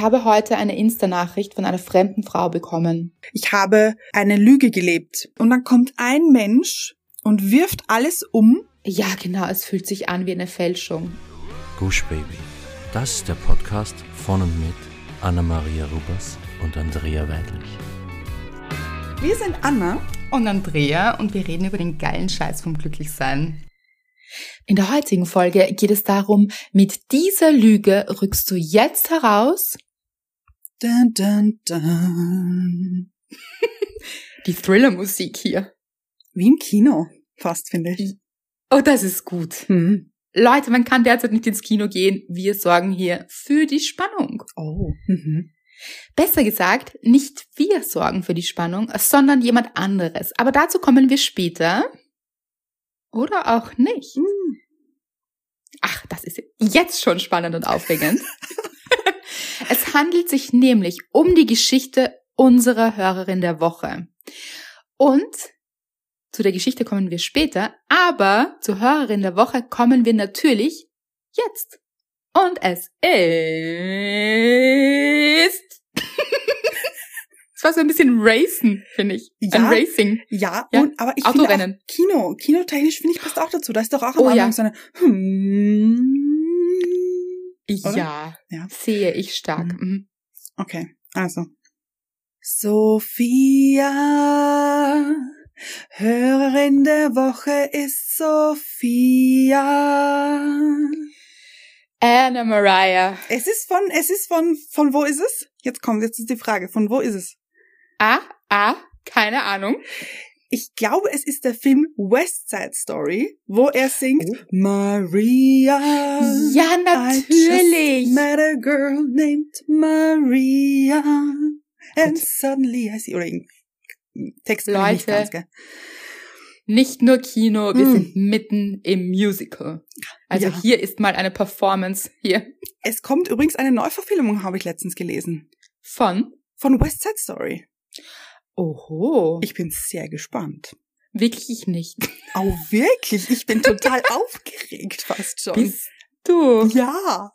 Ich habe heute eine Insta-Nachricht von einer fremden Frau bekommen. Ich habe eine Lüge gelebt. Und dann kommt ein Mensch und wirft alles um. Ja, genau, es fühlt sich an wie eine Fälschung. Gush Baby. Das ist der Podcast von und mit Anna-Maria Rubers und Andrea Weidlich. Wir sind Anna. Und Andrea und wir reden über den geilen Scheiß vom Glücklichsein. In der heutigen Folge geht es darum, mit dieser Lüge rückst du jetzt heraus Dun, dun, dun. die Thriller-Musik hier. Wie im Kino, fast, finde ich. Oh, das ist gut. Hm. Leute, man kann derzeit nicht ins Kino gehen. Wir sorgen hier für die Spannung. Oh. Mhm. Besser gesagt, nicht wir sorgen für die Spannung, sondern jemand anderes. Aber dazu kommen wir später. Oder auch nicht. Hm. Ach, das ist jetzt schon spannend und aufregend. es handelt sich nämlich um die Geschichte unserer Hörerin der Woche. Und zu der Geschichte kommen wir später, aber zur Hörerin der Woche kommen wir natürlich jetzt. Und es ist. Es war so ein bisschen Racen, finde ich. Ein Ja. Racing. Ja, Ja, und, aber ich finde Autorennen. auch Kino, kinotechnisch finde ich passt auch dazu. Da ist doch auch am Oh, Anfang ja. so eine hm. Oder? Ja, Ja. sehe ich stark. Mhm. Okay, also. Sophia, Hörerin der Woche ist Sophia. Anna Mariah. Es ist von, es ist von, von wo ist es? Jetzt kommt, jetzt ist die Frage, von wo ist es? Ah, ah, keine Ahnung. Ich glaube, es ist der Film West Side Story, wo er singt Oh. Maria. Ja, I natürlich. just met a girl named Maria. And suddenly I see, oder Text kann ich nicht Leute. ganz, gell? Nicht nur Kino, wir Mm. sind mitten im Musical. Also Ja. hier ist mal eine Performance hier Es kommt übrigens eine Neuverfilmung, habe ich letztens gelesen. von. Von West Side Story. Oho. Ich bin sehr gespannt. wirklich nicht. Oh, wirklich? Ich bin total aufgeregt fast schon. Bist du? ja.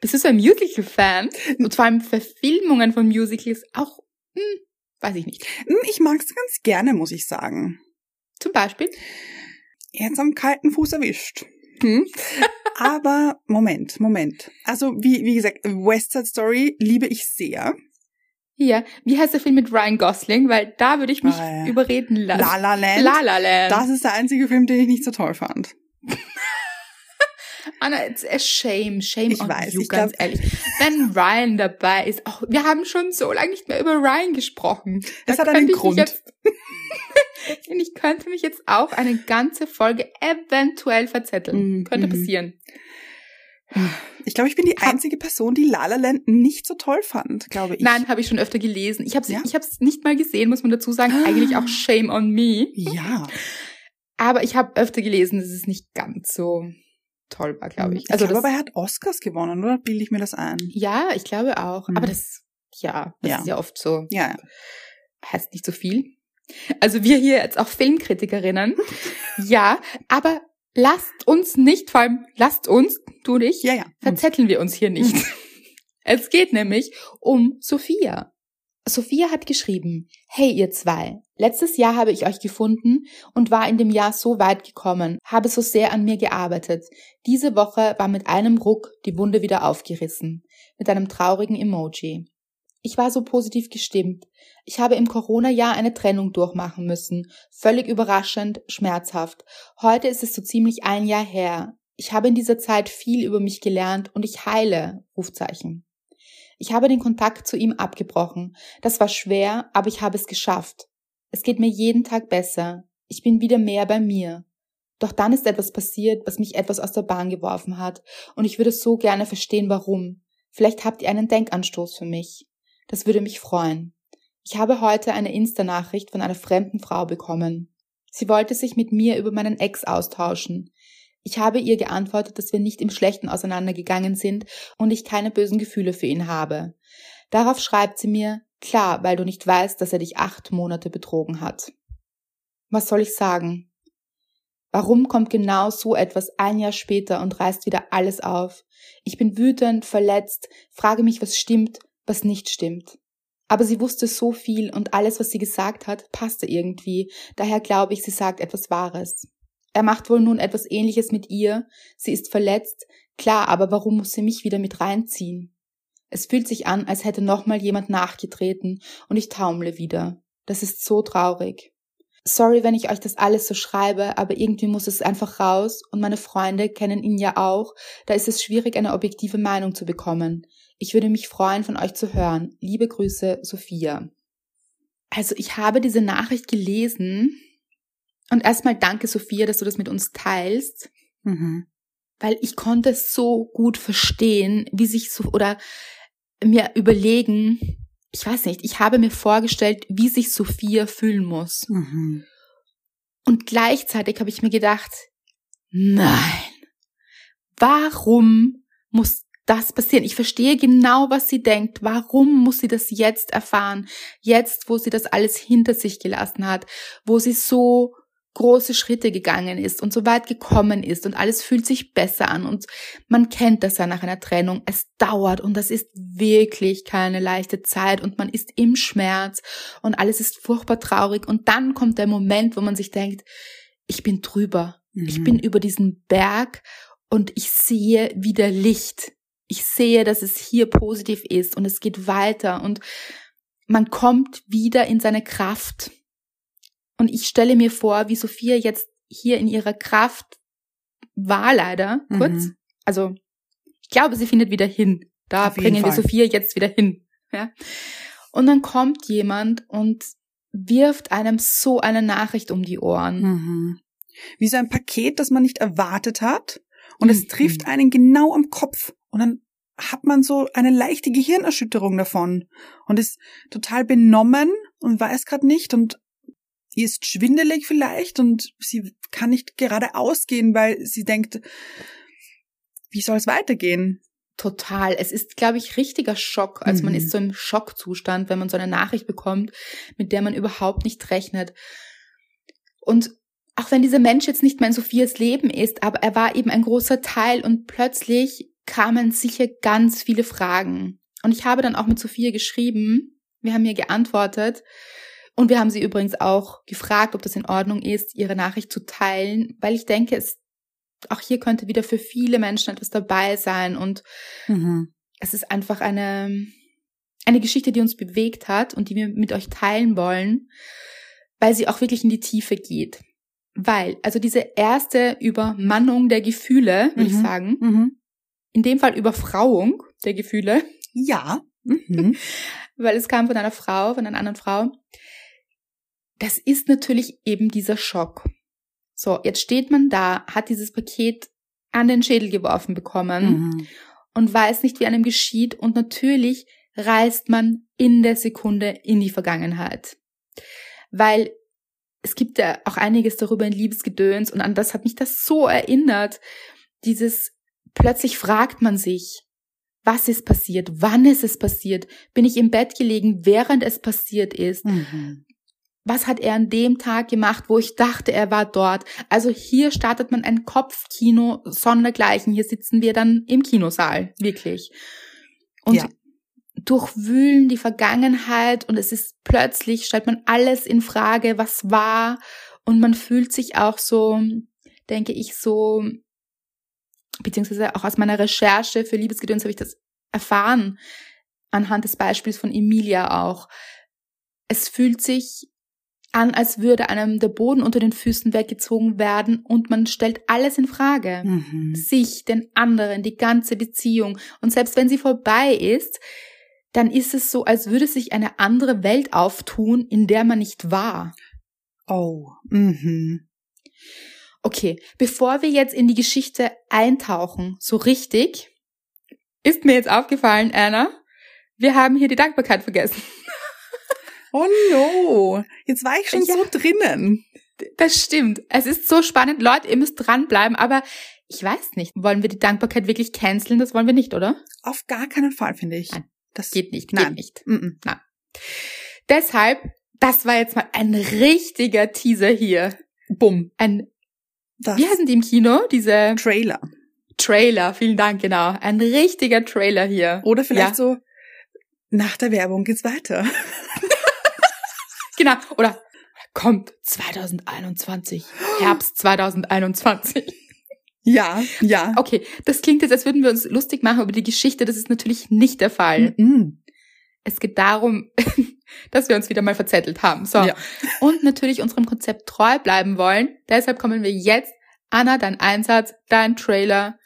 Bist du so ein Musical-Fan? Und vor allem Verfilmungen von Musicals auch, hm, weiß ich nicht. Hm, Ich mag's ganz gerne, muss ich sagen. Zum Beispiel? Jetzt am kalten Fuß erwischt. Hm? Aber Moment, Moment. Also wie, wie gesagt, West Side Story liebe ich sehr. Hier, wie heißt der Film mit Ryan Gosling? Weil da würde ich mich Ah, ja. überreden lassen. La La Land. La La Land. Das ist der einzige Film, den ich nicht so toll fand. Anna, it's a shame, shame Ich on weiß, you, ich ganz glaub- ehrlich. Wenn Ryan dabei ist, auch, wir haben schon so lange nicht mehr über Ryan gesprochen. Das Da hat einen Grund. Jetzt, Und ich könnte mich jetzt auch eine ganze Folge eventuell verzetteln. Mhm. Könnte passieren. Ich glaube, ich bin die einzige Person, die La La Land nicht so toll fand, glaube ich. Nein, habe ich schon öfter gelesen. Ich habe es Ja? ich hab's nicht mal gesehen, muss man dazu sagen. Eigentlich auch shame on me. Ja. Aber ich habe öfter gelesen, dass es nicht ganz so toll war, glaube ich. Also Also ich glaube, aber er hat Oscars gewonnen, oder? Bilde ich mir das ein? ja, ich glaube auch. Mhm. Aber das, ja, das Ja. ist ja oft so. Ja, ja. heißt nicht so viel. Also wir hier jetzt auch Filmkritikerinnen. ja, aber lasst uns nicht, vor allem lasst uns, du und ich, Ja, ja. verzetteln wir uns hier nicht. es geht nämlich um Sophia. Sophia hat geschrieben, hey ihr zwei, letztes Jahr habe ich euch gefunden und war in dem Jahr so weit gekommen, habe so sehr an mir gearbeitet. Diese Woche war mit einem Ruck die Wunde wieder aufgerissen, mit einem traurigen Emoji. Ich war so positiv gestimmt. Ich habe im Corona-Jahr eine Trennung durchmachen müssen. Völlig überraschend, schmerzhaft. Heute ist es so ziemlich ein Jahr her. Ich habe in dieser Zeit viel über mich gelernt und ich heile. Rufzeichen. Ich habe den Kontakt zu ihm abgebrochen. Das war schwer, aber ich habe es geschafft. Es geht mir jeden Tag besser. Ich bin wieder mehr bei mir. Doch dann ist etwas passiert, was mich etwas aus der Bahn geworfen hat, und ich würde so gerne verstehen, warum. Vielleicht habt ihr einen Denkanstoß für mich. Das würde mich freuen. Ich habe heute eine Insta-Nachricht von einer fremden Frau bekommen. Sie wollte sich mit mir über meinen Ex austauschen. Ich habe ihr geantwortet, dass wir nicht im Schlechten auseinandergegangen sind und ich keine bösen Gefühle für ihn habe. Darauf schreibt sie mir, klar, weil du nicht weißt, dass er dich acht Monate betrogen hat. Was soll ich sagen? Warum kommt genau so etwas ein Jahr später und reißt wieder alles auf? Ich bin wütend, verletzt, frage mich, was stimmt, was nicht stimmt. Aber sie wusste so viel und alles, was sie gesagt hat, passte irgendwie. Daher glaube ich, sie sagt etwas Wahres. Er macht wohl nun etwas Ähnliches mit ihr. Sie ist verletzt. Klar, aber warum muss sie mich wieder mit reinziehen? Es fühlt sich an, als hätte nochmal jemand nachgetreten und ich taumle wieder. Das ist so traurig. Sorry, wenn ich euch das alles so schreibe, aber irgendwie muss es einfach raus und meine Freunde kennen ihn ja auch. Da ist es schwierig, eine objektive Meinung zu bekommen. Ich würde mich freuen, von euch zu hören. Liebe Grüße, Sophia. Also ich habe diese Nachricht gelesen und erstmal danke, Sophia, dass du das mit uns teilst, Mhm. weil ich konnte es so gut verstehen, wie sich so oder mir überlegen, ich weiß nicht, ich habe mir vorgestellt, wie sich Sophia fühlen muss. Mhm. Und gleichzeitig habe ich mir gedacht, nein, warum muss das passieren? Ich verstehe genau, was sie denkt. Warum muss sie das jetzt erfahren? Jetzt, wo sie das alles hinter sich gelassen hat, wo sie so große Schritte gegangen ist und so weit gekommen ist und alles fühlt sich besser an und man kennt das ja nach einer Trennung. Es dauert und das ist wirklich keine leichte Zeit und man ist im Schmerz und alles ist furchtbar traurig und dann kommt der Moment, wo man sich denkt, ich bin drüber. Ich Mhm. bin über diesen Berg und ich sehe wieder Licht. Ich sehe, dass es hier positiv ist und es geht weiter und man kommt wieder in seine Kraft. Und ich stelle mir vor, wie Sophia jetzt hier in ihrer Kraft war leider, kurz. Mhm. Also, ich glaube, sie findet wieder hin. Da Auf bringen wir. Sophia jetzt wieder hin. Ja? Und dann kommt jemand und wirft einem so eine Nachricht um die Ohren. Mhm. Wie so ein Paket, das man nicht erwartet hat. Und es Mhm. trifft einen genau am Kopf. Und dann hat man so eine leichte Gehirnerschütterung davon. Und ist total benommen und weiß gerade nicht und ihr ist schwindelig vielleicht und sie kann nicht gerade ausgehen, weil sie denkt, wie soll es weitergehen? Total. Es ist, glaube ich, richtiger Schock. Also man Mhm. ist so im Schockzustand, wenn man so eine Nachricht bekommt, mit der man überhaupt nicht rechnet. Und auch wenn dieser Mensch jetzt nicht mehr in Sophias Leben ist, aber er war eben ein großer Teil und plötzlich kamen sicher ganz viele Fragen. Und ich habe dann auch mit Sophia geschrieben. Wir haben ihr geantwortet. Und wir haben sie übrigens auch gefragt, ob das in Ordnung ist, ihre Nachricht zu teilen, weil ich denke, es, auch hier könnte wieder für viele Menschen etwas dabei sein und Mhm. es ist einfach eine, eine Geschichte, die uns bewegt hat und die wir mit euch teilen wollen, weil sie auch wirklich in die Tiefe geht. Weil, also diese erste Übermannung der Gefühle, ich Mhm. sagen, Mhm. In dem Fall Überfrauung der Gefühle, Ja. Mhm. weil es kam von einer Frau, von einer anderen Frau, das ist natürlich eben dieser Schock. So, jetzt steht man da, hat dieses Paket an den Schädel geworfen bekommen Mhm. und weiß nicht, wie einem geschieht. Und natürlich reist man in der Sekunde in die Vergangenheit. Weil es gibt ja auch einiges darüber in Liebesgedöns und an das hat mich das so erinnert. Dieses, plötzlich fragt man sich, was ist passiert? Wann ist es passiert? Bin ich im Bett gelegen, während es passiert ist? Mhm. was hat er an dem Tag gemacht, wo ich dachte, er war dort. Also hier startet man ein Kopfkino sondergleichen. Hier sitzen wir dann im Kinosaal, wirklich. Und Ja. durchwühlen die Vergangenheit und es ist plötzlich, stellt man alles in Frage, was war und man fühlt sich auch so, denke ich, so, beziehungsweise auch aus meiner Recherche für Liebesgedöns habe ich das erfahren, anhand des Beispiels von Emilia auch. Es fühlt sich an, als würde einem der Boden unter den Füßen weggezogen werden und man stellt alles in Frage. Mhm. Sich, den anderen, die ganze Beziehung. Und selbst wenn sie vorbei ist, dann ist es so, als würde sich eine andere Welt auftun, in der man nicht war. Oh. Mhm. Okay, bevor wir jetzt in die Geschichte eintauchen, so richtig, ist mir jetzt aufgefallen, Anna, wir haben hier die Dankbarkeit vergessen. Oh no. Jetzt war ich schon Ja. so drinnen. Das stimmt. Es ist so spannend. Leute, ihr müsst dranbleiben, aber ich weiß nicht. Wollen wir die Dankbarkeit wirklich canceln? Das wollen wir nicht, oder? Auf gar keinen Fall, finde ich. Nein. Das Geht nicht, Nein. geht nicht. Mhm. Deshalb, das war jetzt mal ein richtiger Teaser hier. Bumm. Ein, Das wie heißen die im Kino? Diese Trailer. Trailer. Vielen Dank, genau. Ein richtiger Trailer hier. Oder vielleicht Ja. so nach der Werbung geht's weiter. Genau. Oder kommt 2021. Herbst 2021. Ja, ja. Okay, das klingt jetzt, als würden wir uns lustig machen über die Geschichte. Das ist natürlich nicht der Fall. Mhm. Es geht darum, dass wir uns wieder mal verzettelt haben. So. Ja. Und natürlich unserem Konzept treu bleiben wollen. Deshalb kommen wir jetzt, Anna, dein Einsatz, dein Trailer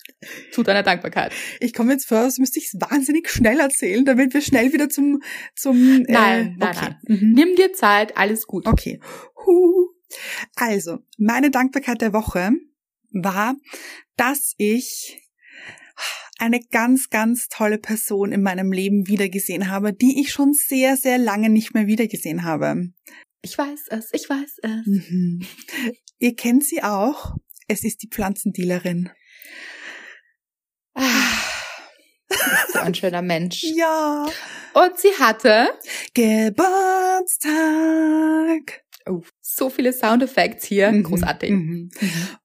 zu deiner Dankbarkeit. Ich komme jetzt vor, als müsste ich es wahnsinnig schnell erzählen, damit wir schnell wieder zum zum. Nein, nein, okay. nein. Mhm. Nimm dir Zeit, alles gut. Okay. Huh. Also, meine Dankbarkeit der Woche war, dass ich eine ganz, ganz tolle Person in meinem Leben wiedergesehen habe, die ich schon sehr, sehr lange nicht mehr wiedergesehen habe. Ich weiß es, ich weiß es. Mhm. Ihr kennt sie auch. Es ist die Pflanzendealerin. Ah, so ein schöner Mensch. Ja. Und sie hatte Geburtstag. oh, so viele Soundeffekte hier. Mhm. Großartig. Mhm.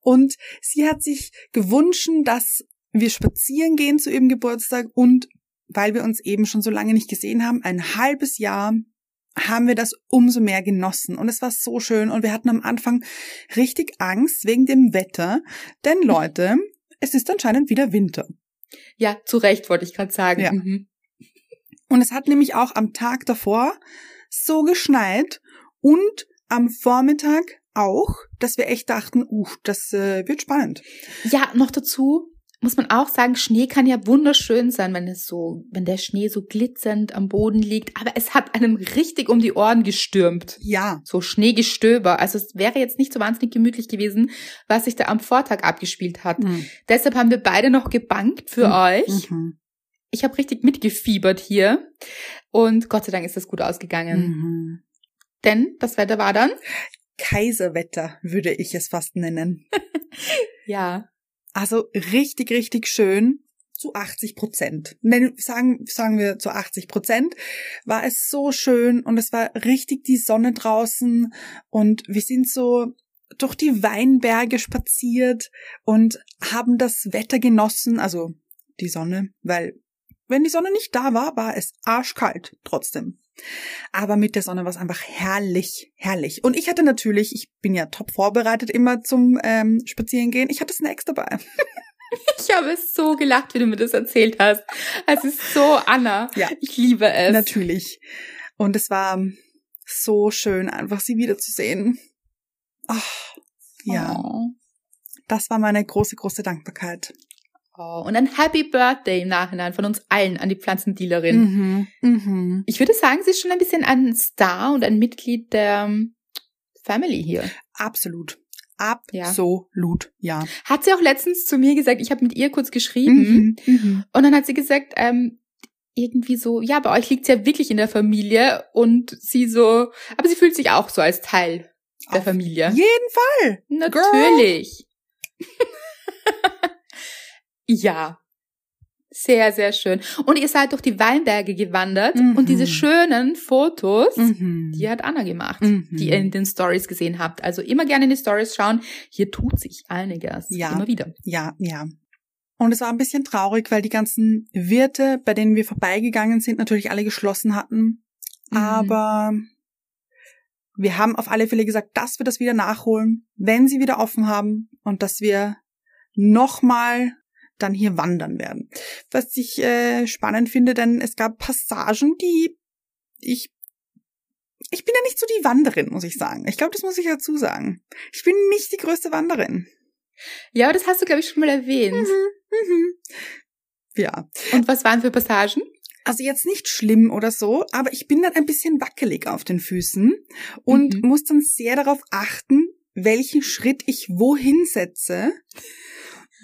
Und sie hat sich gewünscht, dass wir spazieren gehen zu ihrem Geburtstag und weil wir uns eben schon so lange nicht gesehen haben, ein halbes Jahr, haben wir das umso mehr genossen. Und es war so schön. Und wir hatten am Anfang richtig Angst wegen dem Wetter. Denn Leute, es ist anscheinend wieder Winter. Ja, zu Recht wollte ich gerade sagen. Ja. Mhm. Und es hat nämlich auch am Tag davor so geschneit und am Vormittag auch, dass wir echt dachten, uh, das äh, wird spannend. Ja, noch dazu muss man auch sagen, Schnee kann ja wunderschön sein, wenn es so, wenn der Schnee so glitzernd am Boden liegt. Aber es hat einem richtig um die Ohren gestürmt. Ja. So Schneegestöber. Also es wäre jetzt nicht so wahnsinnig gemütlich gewesen, was sich da am Vortag abgespielt hat. Mhm. Deshalb haben wir beide noch gebankt für Mhm. euch. Mhm. Ich habe richtig mitgefiebert hier. Und Gott sei Dank ist das gut ausgegangen. Mhm. Denn das Wetter war dann? Kaiserwetter würde ich es fast nennen. Ja. Also richtig, richtig schön. Zu 80 Prozent. Sagen, sagen wir zu 80 Prozent war es so schön und es war richtig die Sonne draußen und wir sind so durch die Weinberge spaziert und haben das Wetter genossen, also die Sonne, weil wenn die Sonne nicht da war, war es arschkalt trotzdem. Aber mit der Sonne war es einfach herrlich, herrlich. Und ich hatte natürlich, ich bin ja top vorbereitet immer zum ähm, Spazierengehen, ich hatte Snacks dabei. Ich habe so gelacht, wie du mir das erzählt hast. Es ist so Anna. Ja. Ich liebe es. Natürlich. Und es war so schön, einfach sie wiederzusehen. Ach, ja, Oh. das war meine große, große Dankbarkeit. Oh. Und ein Happy Birthday im Nachhinein von uns allen an die Pflanzendealerin. Mhm. Mhm. Ich würde sagen, sie ist schon ein bisschen ein Star und ein Mitglied der ähm, Family hier. Absolut. Absolut, ja. Hat sie auch letztens zu mir gesagt, ich habe mit ihr kurz geschrieben Mhm. Mhm. und dann hat sie gesagt, ähm, irgendwie so, ja, bei euch liegt's ja wirklich in der Familie und sie so, aber sie fühlt sich auch so als Teil der Auf Familie. Jeden Fall. Natürlich. Ja. Sehr, sehr schön. Und ihr seid durch die Weinberge gewandert Mhm. und diese schönen Fotos, Mhm. die hat Anna gemacht, Mhm. die ihr in den Stories gesehen habt. Also immer gerne in die Stories schauen. Hier tut sich einiges. Ja. Immer wieder. Ja, ja. Und es war ein bisschen traurig, weil die ganzen Wirte, bei denen wir vorbeigegangen sind, natürlich alle geschlossen hatten. Mhm. Aber wir haben auf alle Fälle gesagt, dass wir das wieder nachholen, wenn sie wieder offen haben und dass wir nochmal dann hier wandern werden. Was ich äh, spannend finde, denn es gab Passagen, die ich ich bin ja nicht so die Wanderin, muss ich sagen. Ich glaube, das muss ich dazu sagen. Ich bin nicht die größte Wanderin. Ja, aber das hast du, glaube ich, schon mal erwähnt. Mhm. Ja. Und was waren für Passagen? Also jetzt nicht schlimm oder so, aber ich bin dann ein bisschen wackelig auf den Füßen und Mhm. muss dann sehr darauf achten, welchen Schritt ich wohin setze.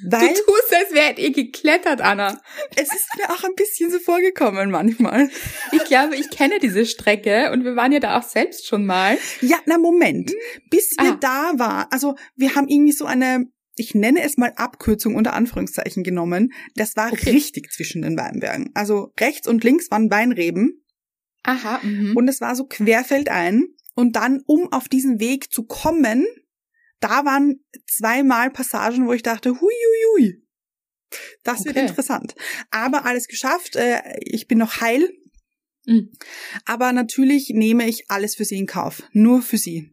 Weil du tust, als wärt ihr geklettert, Anna. es ist mir auch ein bisschen so vorgekommen manchmal. Ich glaube, ich kenne diese Strecke und wir waren ja da auch selbst schon mal. Ja, na Moment. Bis wir Ah. da war, also wir haben irgendwie so eine, ich nenne es mal Abkürzung unter Anführungszeichen genommen. Das war Okay. richtig zwischen den Weinbergen. Also rechts und links waren Weinreben Aha. Mhm. und es war so querfeldein. Und dann, um auf diesen Weg zu kommen, da waren zweimal Passagen, wo ich dachte, hui, hui, hui. Das wird Okay. interessant. Aber alles geschafft. Äh, Ich bin noch heil. Mhm. Aber natürlich nehme ich alles für sie in Kauf. Nur für sie.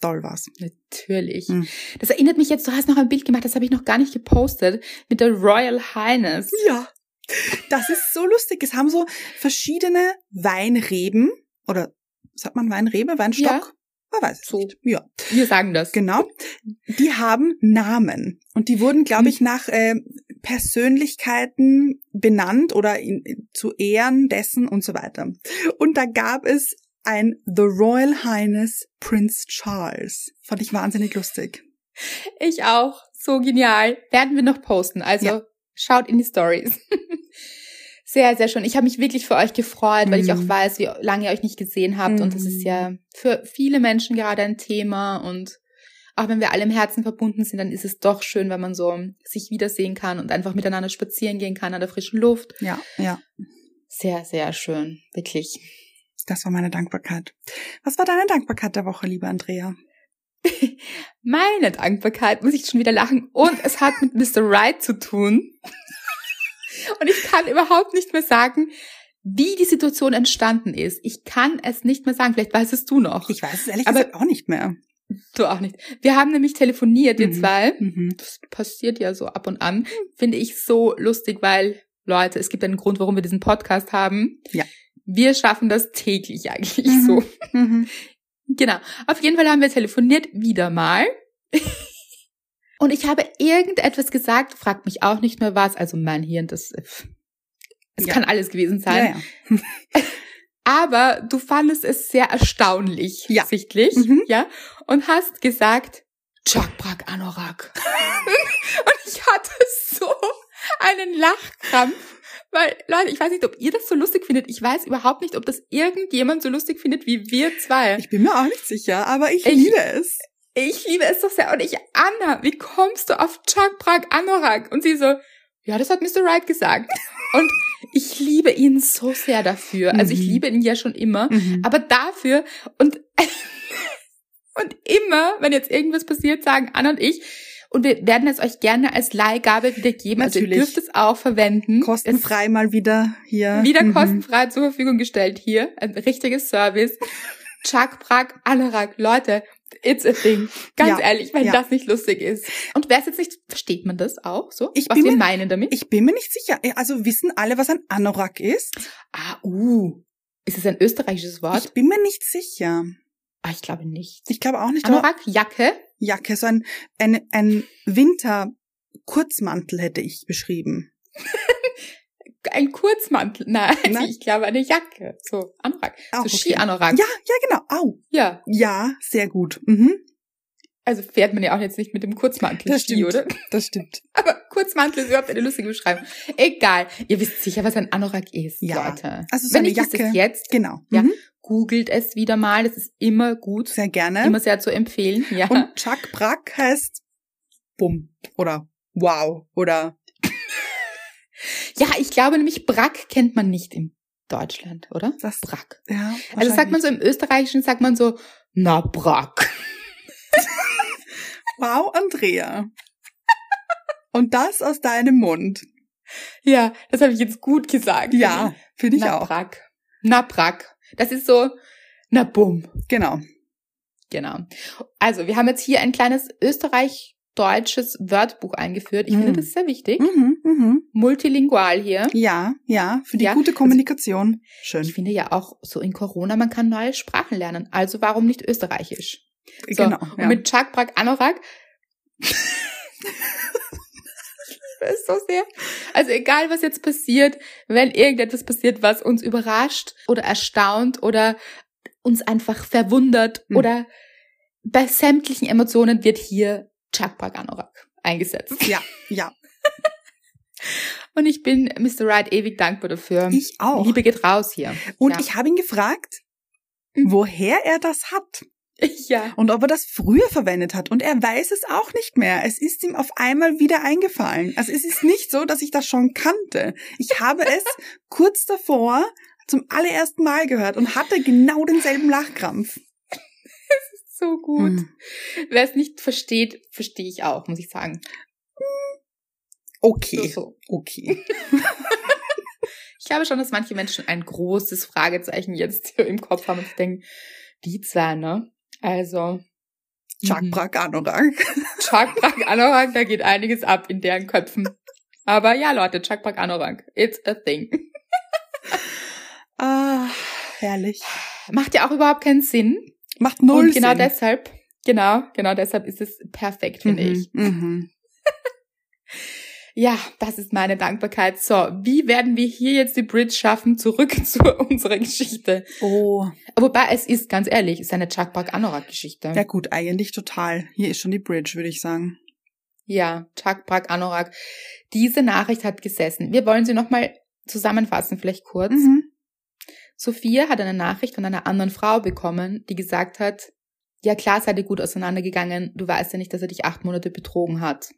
Toll war's. Natürlich. Mhm. Das erinnert mich jetzt, du hast noch ein Bild gemacht, das habe ich noch gar nicht gepostet, mit der Royal Highness. Ja. Das ist so lustig. Es haben so verschiedene Weinreben oder sagt man Weinrebe, Weinstock? Ja. Man weiß es So. nicht. Ja, Wir sagen das. genau. Die haben Namen und die wurden, glaube ich, nach äh, Persönlichkeiten benannt oder in, zu Ehren dessen und so weiter. Und da gab es ein The Royal Highness Prince Charles. Fand ich wahnsinnig lustig. Ich auch. So genial. Werden wir noch posten. Also Ja. schaut in die Stories. Sehr, sehr schön. Ich habe mich wirklich für euch gefreut, weil ich Mhm. auch weiß, wie lange ihr euch nicht gesehen habt. Und das ist Mhm. ja für viele Menschen gerade ein Thema. Und auch wenn wir alle im Herzen verbunden sind, dann ist es doch schön, wenn man so sich wiedersehen kann und einfach miteinander spazieren gehen kann an der frischen Luft. Ja, ja. Sehr, sehr schön. Wirklich. Das war meine Dankbarkeit. Was war deine Dankbarkeit der Woche, liebe Andrea? Meine Dankbarkeit, muss ich schon wieder lachen. Und es hat mit Mr. Right zu tun. Und ich kann überhaupt nicht mehr sagen, wie die Situation entstanden ist. Ich kann es nicht mehr sagen. Vielleicht weißt es du noch. Ich weiß es ehrlich Aber- gesagt auch nicht mehr. du auch nicht. Wir haben nämlich telefoniert, wir Mhm. zwei. Mhm. Das passiert ja so ab und an. Finde ich so lustig, weil, Leute, es gibt einen Grund, warum wir diesen Podcast haben. Ja. Wir schaffen das täglich eigentlich Mhm. so. Mhm. Genau. Auf jeden Fall haben wir telefoniert, wieder mal. Und ich habe irgendetwas gesagt, fragt mich auch nicht mehr was. Also mein Hirn, das, es Ja. kann alles gewesen sein. Ja, ja. Aber du fandest es sehr erstaunlich, Ja. sichtlich, Mhm. ja, und hast gesagt, Chakbrak Anorak. und ich hatte so einen Lachkrampf, weil, Leute, ich weiß nicht, ob ihr das so lustig findet. Ich weiß überhaupt nicht, ob das irgendjemand so lustig findet wie wir zwei. Ich bin mir auch nicht sicher, aber ich, Ich- liebe es. Ich liebe es doch sehr. Und ich, Anna, wie kommst du auf Chakbrak Anorak? Und sie so, ja, das hat Mr. Wright gesagt. Und ich liebe ihn so sehr dafür. Also ich Mhm. liebe ihn ja schon immer. Mhm. Aber dafür und, und immer, wenn jetzt irgendwas passiert, sagen Anna und ich, und wir werden es euch gerne als Leihgabe wiedergeben. Also ihr Natürlich. dürft es auch verwenden. Kostenfrei mal wieder hier. Es wieder Mhm. kostenfrei zur Verfügung gestellt hier. Ein richtiges Service. Chak Prak Anorak. Leute, it's a thing. Ganz Ja, ehrlich, wenn ja. das nicht lustig ist. Und wer es jetzt nicht, versteht man das auch so? Ich was bin wir mir- meinen damit? Ich bin mir nicht sicher. Also wissen alle, was ein Anorak ist? ah, uh. Ist es ein österreichisches Wort? Ich bin mir nicht sicher. ah, ich glaube nicht. Ich glaube auch nicht. Anorak, Jacke. Jacke, so ein, ein, ein Winter-Kurzmantel hätte ich beschrieben. Ein Kurzmantel. Nein, Nein. ich glaube eine Jacke. So, Anorak. Auch so okay. Ski-Anorak. Ja, ja, genau. Au. ja. Ja, sehr gut. Mhm. Also fährt man ja auch jetzt nicht mit dem Kurzmantel Das Ski, stimmt. oder? Das stimmt. Aber Kurzmantel ist überhaupt eine lustige Beschreibung. Egal. Ihr wisst sicher, was ein Anorak ist, Ja. Leute. Also so Wenn eine ist Jacke. es jetzt. Genau. Ja. Mhm. Googelt es wieder mal. Das ist immer gut. Sehr gerne. Immer sehr zu empfehlen. Ja. Und Chuck Brack heißt Bumm oder Wow oder ja, ich glaube nämlich, Brack kennt man nicht in Deutschland, oder? Das- Brack. ja. Also sagt man so im Österreichischen, sagt man so, na Brack. Wow, Andrea. Und das aus deinem Mund. Ja, das habe ich jetzt gut gesagt. Ja, finde ich na auch. Brack. Na Brack. Das ist so, na Bumm. Genau. Genau. Also, wir haben jetzt hier ein kleines österreich-deutsches Wörterbuch eingeführt. Ich Mhm. finde das sehr wichtig. Mhm, mhm. Multilingual hier. Ja, ja, für die Ja, gute also- Kommunikation. Ich Schön. finde ja auch so in Corona, man kann neue Sprachen lernen. Also warum nicht österreichisch? So, genau. Und Ja. mit Chak Brak Anorak. Das ist so sehr. Also egal, was jetzt passiert, wenn irgendetwas passiert, was uns überrascht oder erstaunt oder uns einfach verwundert Hm. oder bei sämtlichen Emotionen wird hier Chak Brak Anorak eingesetzt. ja, ja. Und ich bin Mr. Wright ewig dankbar dafür. Ich auch. Liebe geht raus hier. Und ja. ich habe ihn gefragt, Mhm. woher er das hat ja. und ob er das früher verwendet hat. Und er weiß es auch nicht mehr. Es ist ihm auf einmal wieder eingefallen. Also es ist nicht so, dass ich das schon kannte. Ich habe es kurz davor zum allerersten Mal gehört und hatte genau denselben Lachkrampf. So gut. Hm. Wer es nicht versteht, verstehe ich auch, muss ich sagen. Okay, So, so. okay. Ich glaube schon, dass manche Menschen ein großes Fragezeichen jetzt im Kopf haben und denken, die zwei, ne? Also. Chakbrak Anorak. Chakbrak Anorak, da geht einiges ab in deren Köpfen. Aber ja, Leute, Chakbrak Anorak, it's a thing. ah, herrlich. Macht ja auch überhaupt keinen Sinn. Macht null Und genau Sinn. deshalb, genau, genau deshalb ist es perfekt, finde mhm, ich. Mhm. Ja, das ist meine Dankbarkeit. So, wie werden wir hier jetzt die Bridge schaffen, zurück zu unserer Geschichte? Oh. Wobei es ist, ganz ehrlich, es ist eine Chakbrak Anorak-Geschichte. Ja gut, eigentlich total. Hier ist schon die Bridge, würde ich sagen. Ja, Chakbrak Anorak. Diese Nachricht hat gesessen. Wir wollen sie nochmal zusammenfassen, vielleicht kurz. Mhm. Sophia hat eine Nachricht von einer anderen Frau bekommen, die gesagt hat, ja klar seid ihr gut auseinandergegangen, du weißt ja nicht, dass er dich acht Monate betrogen hat.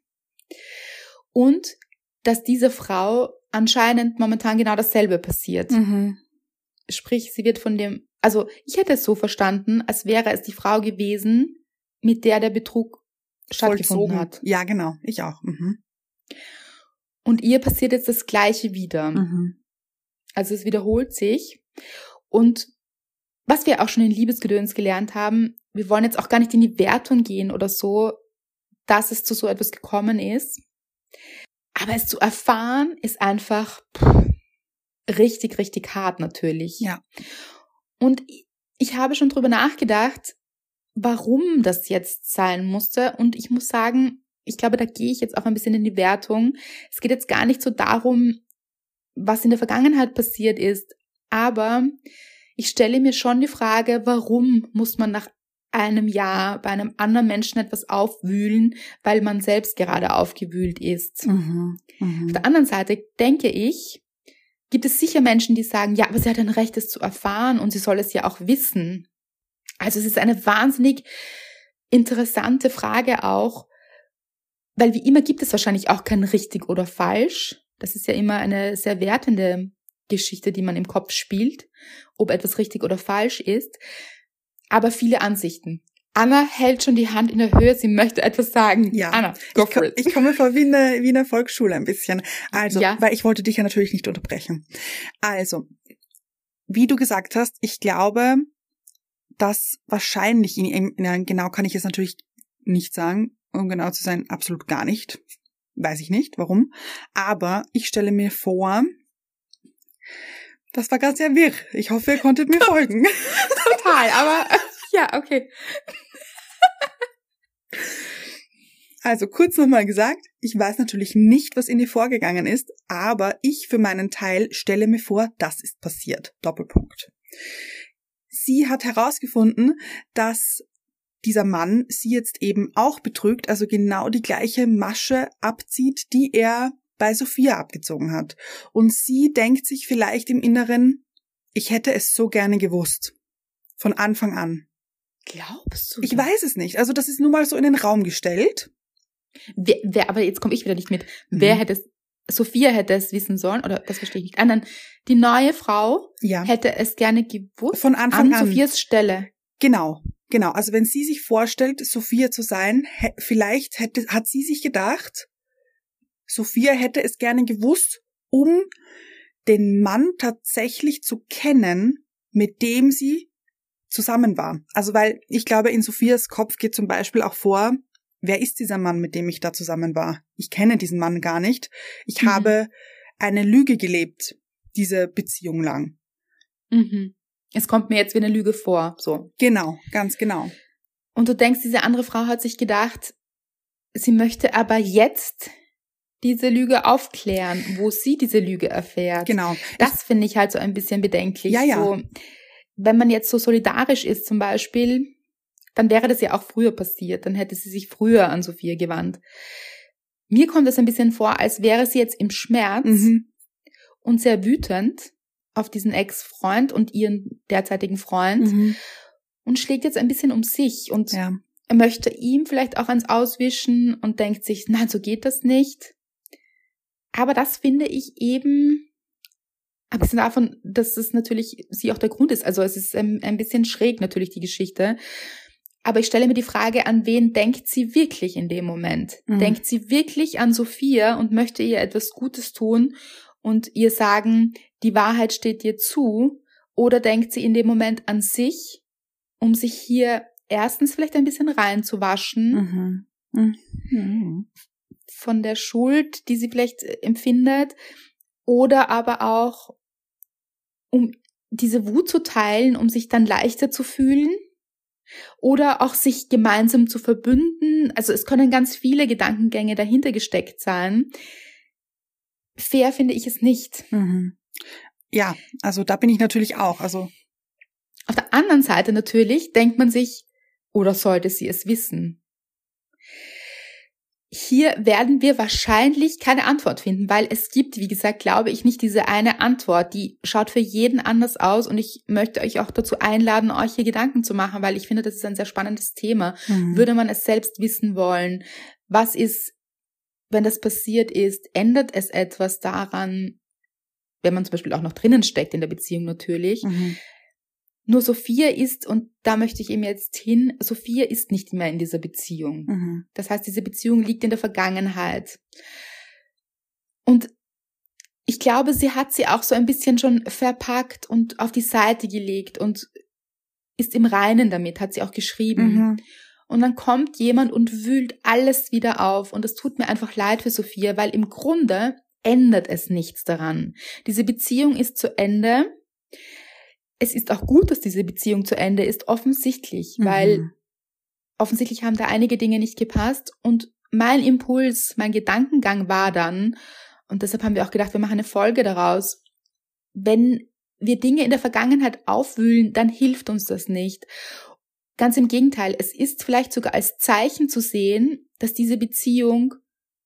Und dass diese Frau anscheinend momentan genau dasselbe passiert. Mhm. Sprich, sie wird von dem, also ich hätte es so verstanden, als wäre es die Frau gewesen, mit der der Betrug stattgefunden Vollzogen. hat. Ja, genau. Ich auch. Mhm. Und ihr passiert jetzt das Gleiche wieder. Mhm. Also es wiederholt sich. Und was wir auch schon in Liebesgedöns gelernt haben, wir wollen jetzt auch gar nicht in die Wertung gehen oder so, dass es zu so etwas gekommen ist. Aber es zu erfahren ist einfach pff, richtig, richtig hart natürlich. Ja. Und ich habe schon drüber nachgedacht, warum das jetzt sein musste. Und ich muss sagen, ich glaube, da gehe ich jetzt auch ein bisschen in die Wertung. Es geht jetzt gar nicht so darum, was in der Vergangenheit passiert ist, aber ich stelle mir schon die Frage, warum muss man nach einem Jahr bei einem anderen Menschen etwas aufwühlen, weil man selbst gerade aufgewühlt ist. Mhm. Mhm. Auf der anderen Seite denke ich, gibt es sicher Menschen, die sagen, ja, aber sie hat ein Recht, es zu erfahren und sie soll es ja auch wissen. Also es ist eine wahnsinnig interessante Frage auch, weil wie immer gibt es wahrscheinlich auch kein richtig oder falsch. Das ist ja immer eine sehr wertende Geschichte, die man im Kopf spielt, ob etwas richtig oder falsch ist. Aber viele Ansichten. Anna hält schon die Hand in der Höhe, sie möchte etwas sagen. Ja. Anna, go ich, for ko- it. ich komme vor wie eine, wie eine Volksschule ein bisschen. Also, Ja. weil ich wollte dich ja natürlich nicht unterbrechen. Also, wie du gesagt hast, ich glaube, dass wahrscheinlich, in, in, genau kann ich es natürlich nicht sagen, um genau zu sein, absolut gar nicht. Weiß ich nicht, warum. Aber ich stelle mir vor, das war ganz sehr wirr. Ich hoffe, ihr konntet mir folgen. Total, aber ja, okay. Also kurz nochmal gesagt, ich weiß natürlich nicht, was in ihr vorgegangen ist, aber ich für meinen Teil stelle mir vor, das ist passiert. Doppelpunkt. Sie hat herausgefunden, dass dieser Mann sie jetzt eben auch betrügt, also genau die gleiche Masche abzieht, die er bei Sophia abgezogen hat. Und sie denkt sich vielleicht im Inneren, ich hätte es so gerne gewusst. Von Anfang an. Glaubst du? Ich das? weiß es nicht. Also das ist nun mal so in den Raum gestellt. Wer, wer, aber jetzt komme ich wieder nicht mit. Wer Mhm. hätte es, Sophia hätte es wissen sollen, oder das verstehe ich nicht. Nein, die neue Frau Ja. hätte es gerne gewusst. Von Anfang an an. Sophias Stelle. Genau, genau. Also wenn sie sich vorstellt, Sophia zu sein, vielleicht hätte, hat sie sich gedacht, Sophia hätte es gerne gewusst, um den Mann tatsächlich zu kennen, mit dem sie zusammen war. Also weil ich glaube, in Sophias Kopf geht zum Beispiel auch vor, wer ist dieser Mann, mit dem ich da zusammen war? Ich kenne diesen Mann gar nicht. Ich Mhm. habe eine Lüge gelebt, diese Beziehung lang. Mhm. Es kommt mir jetzt wie eine Lüge vor, so. Genau, ganz genau. Und du denkst, diese andere Frau hat sich gedacht, sie möchte aber jetzt diese Lüge aufklären, wo sie diese Lüge erfährt. Genau. Das finde ich halt so ein bisschen bedenklich. Ja, ja. So, wenn man jetzt so solidarisch ist zum Beispiel, dann wäre das ja auch früher passiert. Dann hätte sie sich früher an Sophia gewandt. Mir kommt es ein bisschen vor, als wäre sie jetzt im Schmerz Mhm. und sehr wütend auf diesen Ex-Freund und ihren derzeitigen Freund Mhm. und schlägt jetzt ein bisschen um sich und Ja. er möchte ihm vielleicht auch ans Auswischen und denkt sich, nein, so geht das nicht. Aber das finde ich eben, abgesehen davon, dass es natürlich sie auch der Grund ist. Also es ist ähm, ein bisschen schräg natürlich die Geschichte. Aber ich stelle mir die Frage, an wen denkt sie wirklich in dem Moment? Mhm. Denkt sie wirklich an Sophia und möchte ihr etwas Gutes tun und ihr sagen, die Wahrheit steht dir zu oder denkt sie in dem Moment an sich, um sich hier erstens vielleicht ein bisschen reinzuwaschen Mhm. Mhm. Von der Schuld, die sie vielleicht äh, empfindet, oder aber auch, um diese Wut zu teilen, um sich dann leichter zu fühlen. Oder auch sich gemeinsam zu verbünden. Also es können ganz viele Gedankengänge dahinter gesteckt sein. Fair finde ich es nicht. Mhm. Ja, also da bin ich natürlich auch. Also Auf der anderen Seite natürlich denkt man sich, oder sollte sie es wissen? Hier werden wir wahrscheinlich keine Antwort finden, weil es gibt, wie gesagt, glaube ich, nicht diese eine Antwort. Die schaut für jeden anders aus und ich möchte euch auch dazu einladen, euch hier Gedanken zu machen, weil ich finde, das ist ein sehr spannendes Thema. mhm. Würde man es selbst wissen wollen? Was ist, wenn das passiert ist? Ändert es etwas daran, wenn man zum Beispiel auch noch drinnen steckt in der Beziehung natürlich? Mhm. Nur Sophia ist, und da möchte ich eben jetzt hin, Sophia ist nicht mehr in dieser Beziehung. Mhm. Das heißt, diese Beziehung liegt in der Vergangenheit. Und ich glaube, sie hat sie auch so ein bisschen schon verpackt und auf die Seite gelegt und ist im Reinen damit, hat sie auch geschrieben. Mhm. Und dann kommt jemand und wühlt alles wieder auf. Und es tut mir einfach leid für Sophia, weil im Grunde ändert es nichts daran. Diese Beziehung ist zu Ende. Es ist auch gut, dass diese Beziehung zu Ende ist, offensichtlich, weil Mhm. offensichtlich haben da einige Dinge nicht gepasst. Und mein Impuls, mein Gedankengang war dann, und deshalb haben wir auch gedacht, wir machen eine Folge daraus, wenn wir Dinge in der Vergangenheit aufwühlen, dann hilft uns das nicht. Ganz im Gegenteil, es ist vielleicht sogar als Zeichen zu sehen, dass diese Beziehung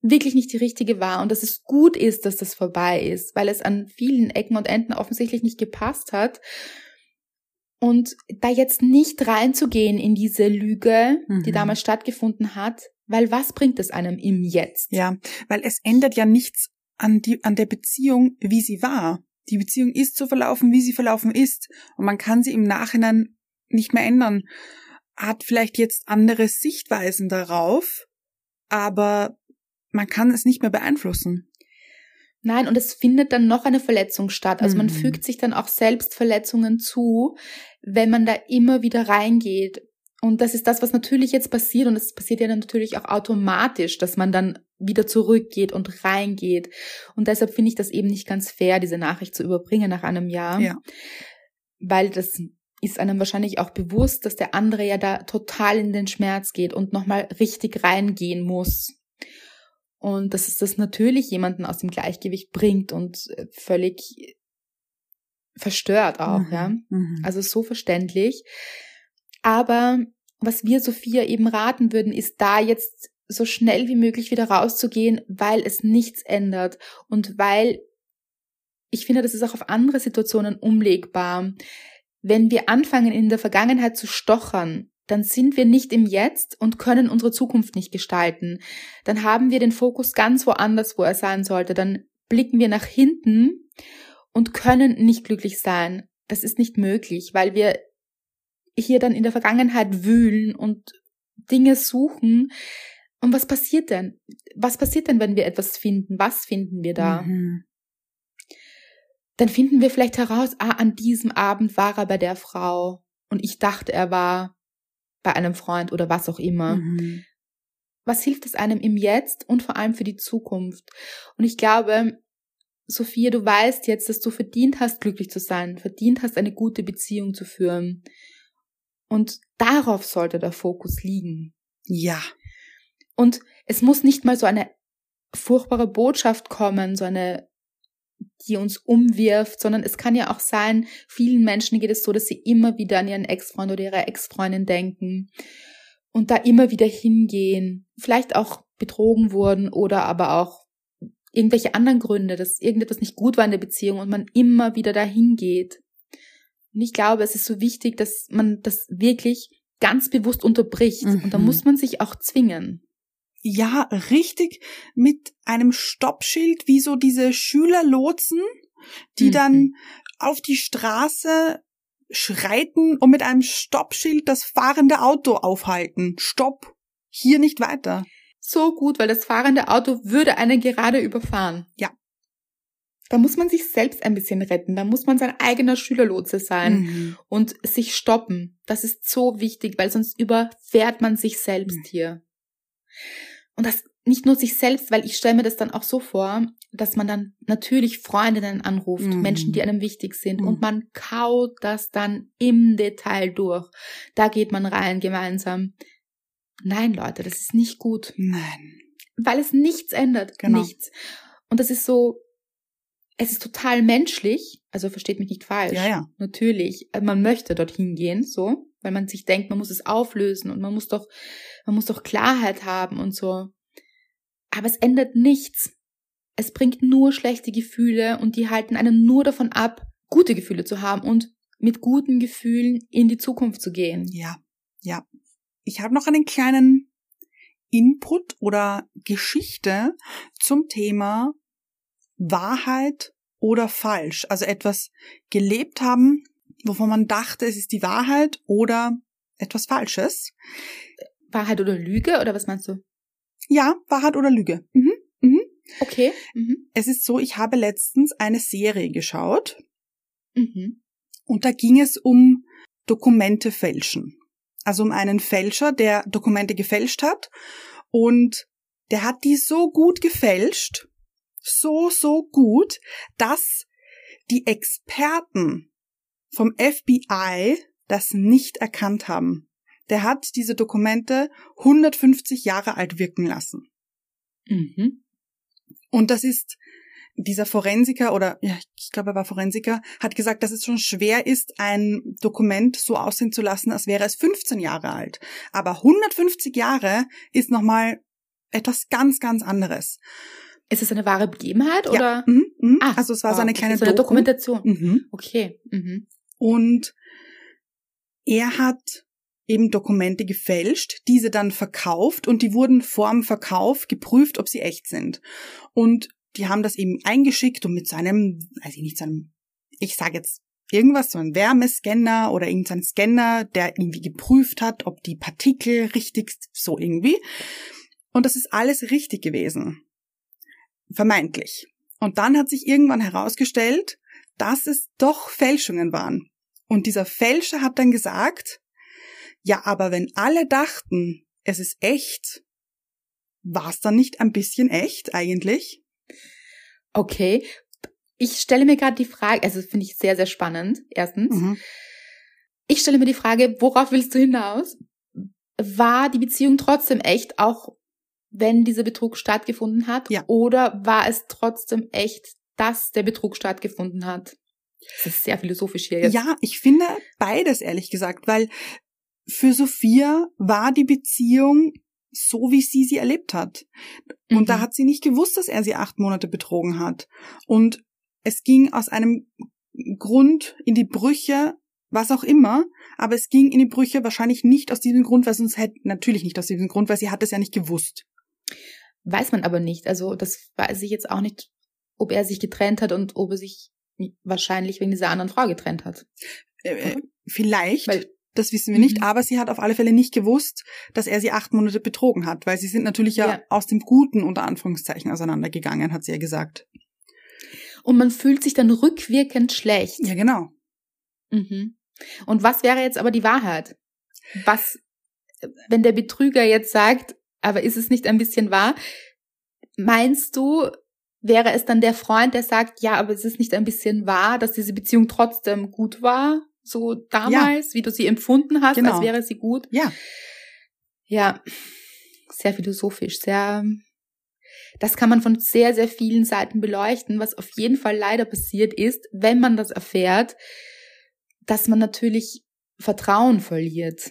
wirklich nicht die richtige war und dass es gut ist, dass das vorbei ist, weil es an vielen Ecken und Enden offensichtlich nicht gepasst hat. Und da jetzt nicht reinzugehen in diese Lüge, die Mhm. damals stattgefunden hat, weil was bringt es einem im Jetzt? Ja, weil es ändert ja nichts an, die, an der Beziehung, wie sie war. Die Beziehung ist so verlaufen, wie sie verlaufen ist. Und man kann sie im Nachhinein nicht mehr ändern. Hat vielleicht jetzt andere Sichtweisen darauf, aber man kann es nicht mehr beeinflussen. Nein, und es findet dann noch eine Verletzung statt. Also man Mhm. fügt sich dann auch selbst Verletzungen zu, wenn man da immer wieder reingeht. Und das ist das, was natürlich jetzt passiert. Und es passiert ja dann natürlich auch automatisch, dass man dann wieder zurückgeht und reingeht. Und deshalb finde ich das eben nicht ganz fair, diese Nachricht zu überbringen nach einem Jahr. Ja. Weil das ist einem wahrscheinlich auch bewusst, dass der andere ja da total in den Schmerz geht und nochmal richtig reingehen muss. Und dass es das natürlich jemanden aus dem Gleichgewicht bringt und äh, völlig verstört auch, Mhm. ja. Mhm. Also so verständlich. Aber was wir Sophia eben raten würden, ist da jetzt so schnell wie möglich wieder rauszugehen, weil es nichts ändert und weil ich finde, das ist auch auf andere Situationen umlegbar. Wenn wir anfangen, in der Vergangenheit zu stochern, dann sind wir nicht im Jetzt und können unsere Zukunft nicht gestalten. Dann haben wir den Fokus ganz woanders, wo er sein sollte. Dann blicken wir nach hinten und können nicht glücklich sein. Das ist nicht möglich, weil wir hier dann in der Vergangenheit wühlen und Dinge suchen. Und was passiert denn? Was passiert denn, wenn wir etwas finden? Was finden wir da? Mhm. Dann finden wir vielleicht heraus, ah, an diesem Abend war er bei der Frau und ich dachte, er war bei einem Freund oder was auch immer. Mhm. Was hilft es einem im Jetzt und vor allem für die Zukunft? Und ich glaube, Sophia, du weißt jetzt, dass du verdient hast, glücklich zu sein, verdient hast, eine gute Beziehung zu führen. Und darauf sollte der Fokus liegen. Ja. Und es muss nicht mal so eine furchtbare Botschaft kommen, so eine, die uns umwirft, sondern es kann ja auch sein, vielen Menschen geht es so, dass sie immer wieder an ihren Ex-Freund oder ihre Ex-Freundin denken und da immer wieder hingehen, vielleicht auch betrogen wurden oder aber auch irgendwelche anderen Gründe, dass irgendetwas nicht gut war in der Beziehung und man immer wieder dahin geht. Und ich glaube, es ist so wichtig, dass man das wirklich ganz bewusst unterbricht. Und da Mhm. muss man sich auch zwingen. Ja, richtig mit einem Stoppschild, wie so diese Schülerlotsen, die Mhm. dann auf die Straße schreiten und mit einem Stoppschild das fahrende Auto aufhalten. Stopp. Hier nicht weiter. So gut, weil das fahrende Auto würde einen gerade überfahren. Ja. da muss man sich selbst ein bisschen retten. Da muss man sein eigener Schülerlotse sein Mhm. und sich stoppen. Das ist so wichtig, weil sonst überfährt man sich selbst Mhm. hier. Und das nicht nur sich selbst, weil ich stelle mir das dann auch so vor, dass man dann natürlich Freundinnen anruft, Mhm. Menschen, die einem wichtig sind, Mhm. und man kaut das dann im Detail durch. Da geht man rein gemeinsam. Nein, Leute, das ist nicht gut, Nein. weil es nichts ändert, Genau. nichts. Und das ist so, es ist total menschlich, also versteht mich nicht falsch. Ja, ja. Natürlich, man möchte dorthin gehen, so, weil man sich denkt, man muss es auflösen und man muss doch, man muss doch Klarheit haben und so. Aber es ändert nichts. Es bringt nur schlechte Gefühle und die halten einen nur davon ab, gute Gefühle zu haben und mit guten Gefühlen in die Zukunft zu gehen. Ja, ja. Ich habe noch einen kleinen Input oder Geschichte zum Thema Wahrheit oder falsch. Also etwas gelebt haben, wovon man dachte, es ist die Wahrheit oder etwas Falsches. Wahrheit oder Lüge oder was meinst du? Ja, Wahrheit oder Lüge. Mhm. Mhm. Okay. Mhm. Es ist so, ich habe letztens eine Serie geschaut Mhm. und da ging es um Dokumente fälschen. Also um einen Fälscher, der Dokumente gefälscht hat und der hat die so gut gefälscht, so, so gut, dass die Experten vom FBI das nicht erkannt haben. Der hat diese Dokumente 150 Jahre alt wirken lassen. Mhm. Und das ist dieser Forensiker oder ja, ich glaube, er war Forensiker, hat gesagt, dass es schon schwer ist, ein Dokument so aussehen zu lassen, als wäre es 15 Jahre alt. Aber 150 Jahre ist nochmal etwas ganz, ganz anderes. Ist es eine wahre Begebenheit oder? Ja, mhm, mhm. Ah, also es war so wow, eine okay, kleine so eine Doku. Dokumentation. Mhm. Okay. Mhm. Und er hat eben Dokumente gefälscht, diese dann verkauft und die wurden vorm Verkauf geprüft, ob sie echt sind. Und die haben das eben eingeschickt und mit seinem, weiß ich nicht, seinem, ich sage jetzt irgendwas, so ein Wärmescanner oder irgendein Scanner, der irgendwie geprüft hat, ob die Partikel richtig, so irgendwie. Und das ist alles richtig gewesen. Vermeintlich. Und dann hat sich irgendwann herausgestellt, dass es doch Fälschungen waren. Und dieser Fälscher hat dann gesagt, ja, aber wenn alle dachten, es ist echt, war es dann nicht ein bisschen echt eigentlich? Okay. Ich stelle mir gerade die Frage, also finde ich sehr, sehr spannend, erstens. Mhm. Ich stelle mir die Frage, worauf willst du hinaus? War die Beziehung trotzdem echt, auch wenn dieser Betrug stattgefunden hat? Ja. Oder war es trotzdem echt, dass der Betrug stattgefunden hat? Das ist sehr philosophisch hier jetzt. Ja, ich finde beides, ehrlich gesagt, weil für Sophia war die Beziehung so, wie sie sie erlebt hat. Und Mhm. da hat sie nicht gewusst, dass er sie acht Monate betrogen hat. Und es ging aus einem Grund in die Brüche, was auch immer, aber es ging in die Brüche wahrscheinlich nicht aus diesem Grund, weil sonst hätte, natürlich nicht aus diesem Grund, weil sie hat es ja nicht gewusst. Weiß man aber nicht. Also das weiß ich jetzt auch nicht, ob er sich getrennt hat und ob er sich wahrscheinlich wegen dieser anderen Frau getrennt hat. Äh, äh, vielleicht, Weil- das wissen wir nicht, Mhm. aber sie hat auf alle Fälle nicht gewusst, dass er sie acht Monate betrogen hat, weil sie sind natürlich ja, Ja. aus dem Guten unter Anführungszeichen auseinandergegangen, hat sie ja gesagt. Und man fühlt sich dann rückwirkend schlecht. Ja, genau. Mhm. Und was wäre jetzt aber die Wahrheit? Was, wenn der Betrüger jetzt sagt, aber ist es nicht ein bisschen wahr? Meinst du, wäre es dann der Freund, der sagt, ja, aber es ist nicht ein bisschen wahr, dass diese Beziehung trotzdem gut war? So damals, wie du sie empfunden hast, Genau. als wäre sie gut? Ja. Ja, sehr philosophisch, sehr, das kann man von sehr, sehr vielen Seiten beleuchten. Was auf jeden Fall leider passiert ist, wenn man das erfährt, dass man natürlich Vertrauen verliert.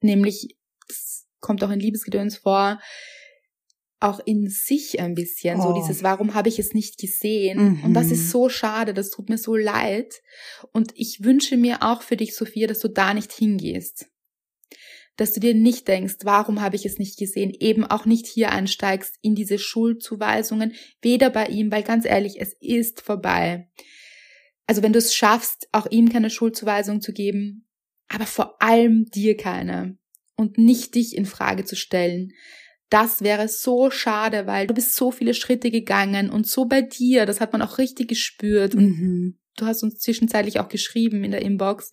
Nämlich, das kommt auch in Liebesgedöns vor, auch in sich ein bisschen, so Oh. dieses, warum habe ich es nicht gesehen? Mhm. Und das ist so schade, das tut mir so leid. Und ich wünsche mir auch für dich, Sophia, dass du da nicht hingehst. Dass du dir nicht denkst, warum habe ich es nicht gesehen? Eben auch nicht hier einsteigst in diese Schuldzuweisungen, weder bei ihm, weil ganz ehrlich, es ist vorbei. Also wenn du es schaffst, auch ihm keine Schuldzuweisung zu geben, aber vor allem dir keine und nicht dich in Frage zu stellen, das wäre so schade, weil du bist so viele Schritte gegangen und so bei dir, das hat man auch richtig gespürt. Mhm. du hast uns zwischenzeitlich auch geschrieben in der Inbox.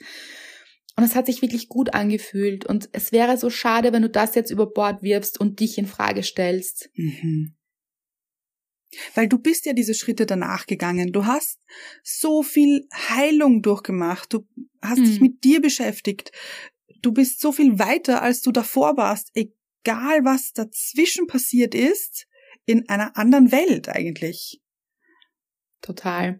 Und es hat sich wirklich gut angefühlt. Und es wäre so schade, wenn du das jetzt über Bord wirfst und dich in Frage stellst. Mhm. Weil du bist ja diese Schritte danach gegangen. Du hast so viel Heilung durchgemacht. Du hast Mhm. dich mit dir beschäftigt. Du bist so viel weiter, als du davor warst. Egal, was dazwischen passiert ist, in einer anderen Welt eigentlich. Total.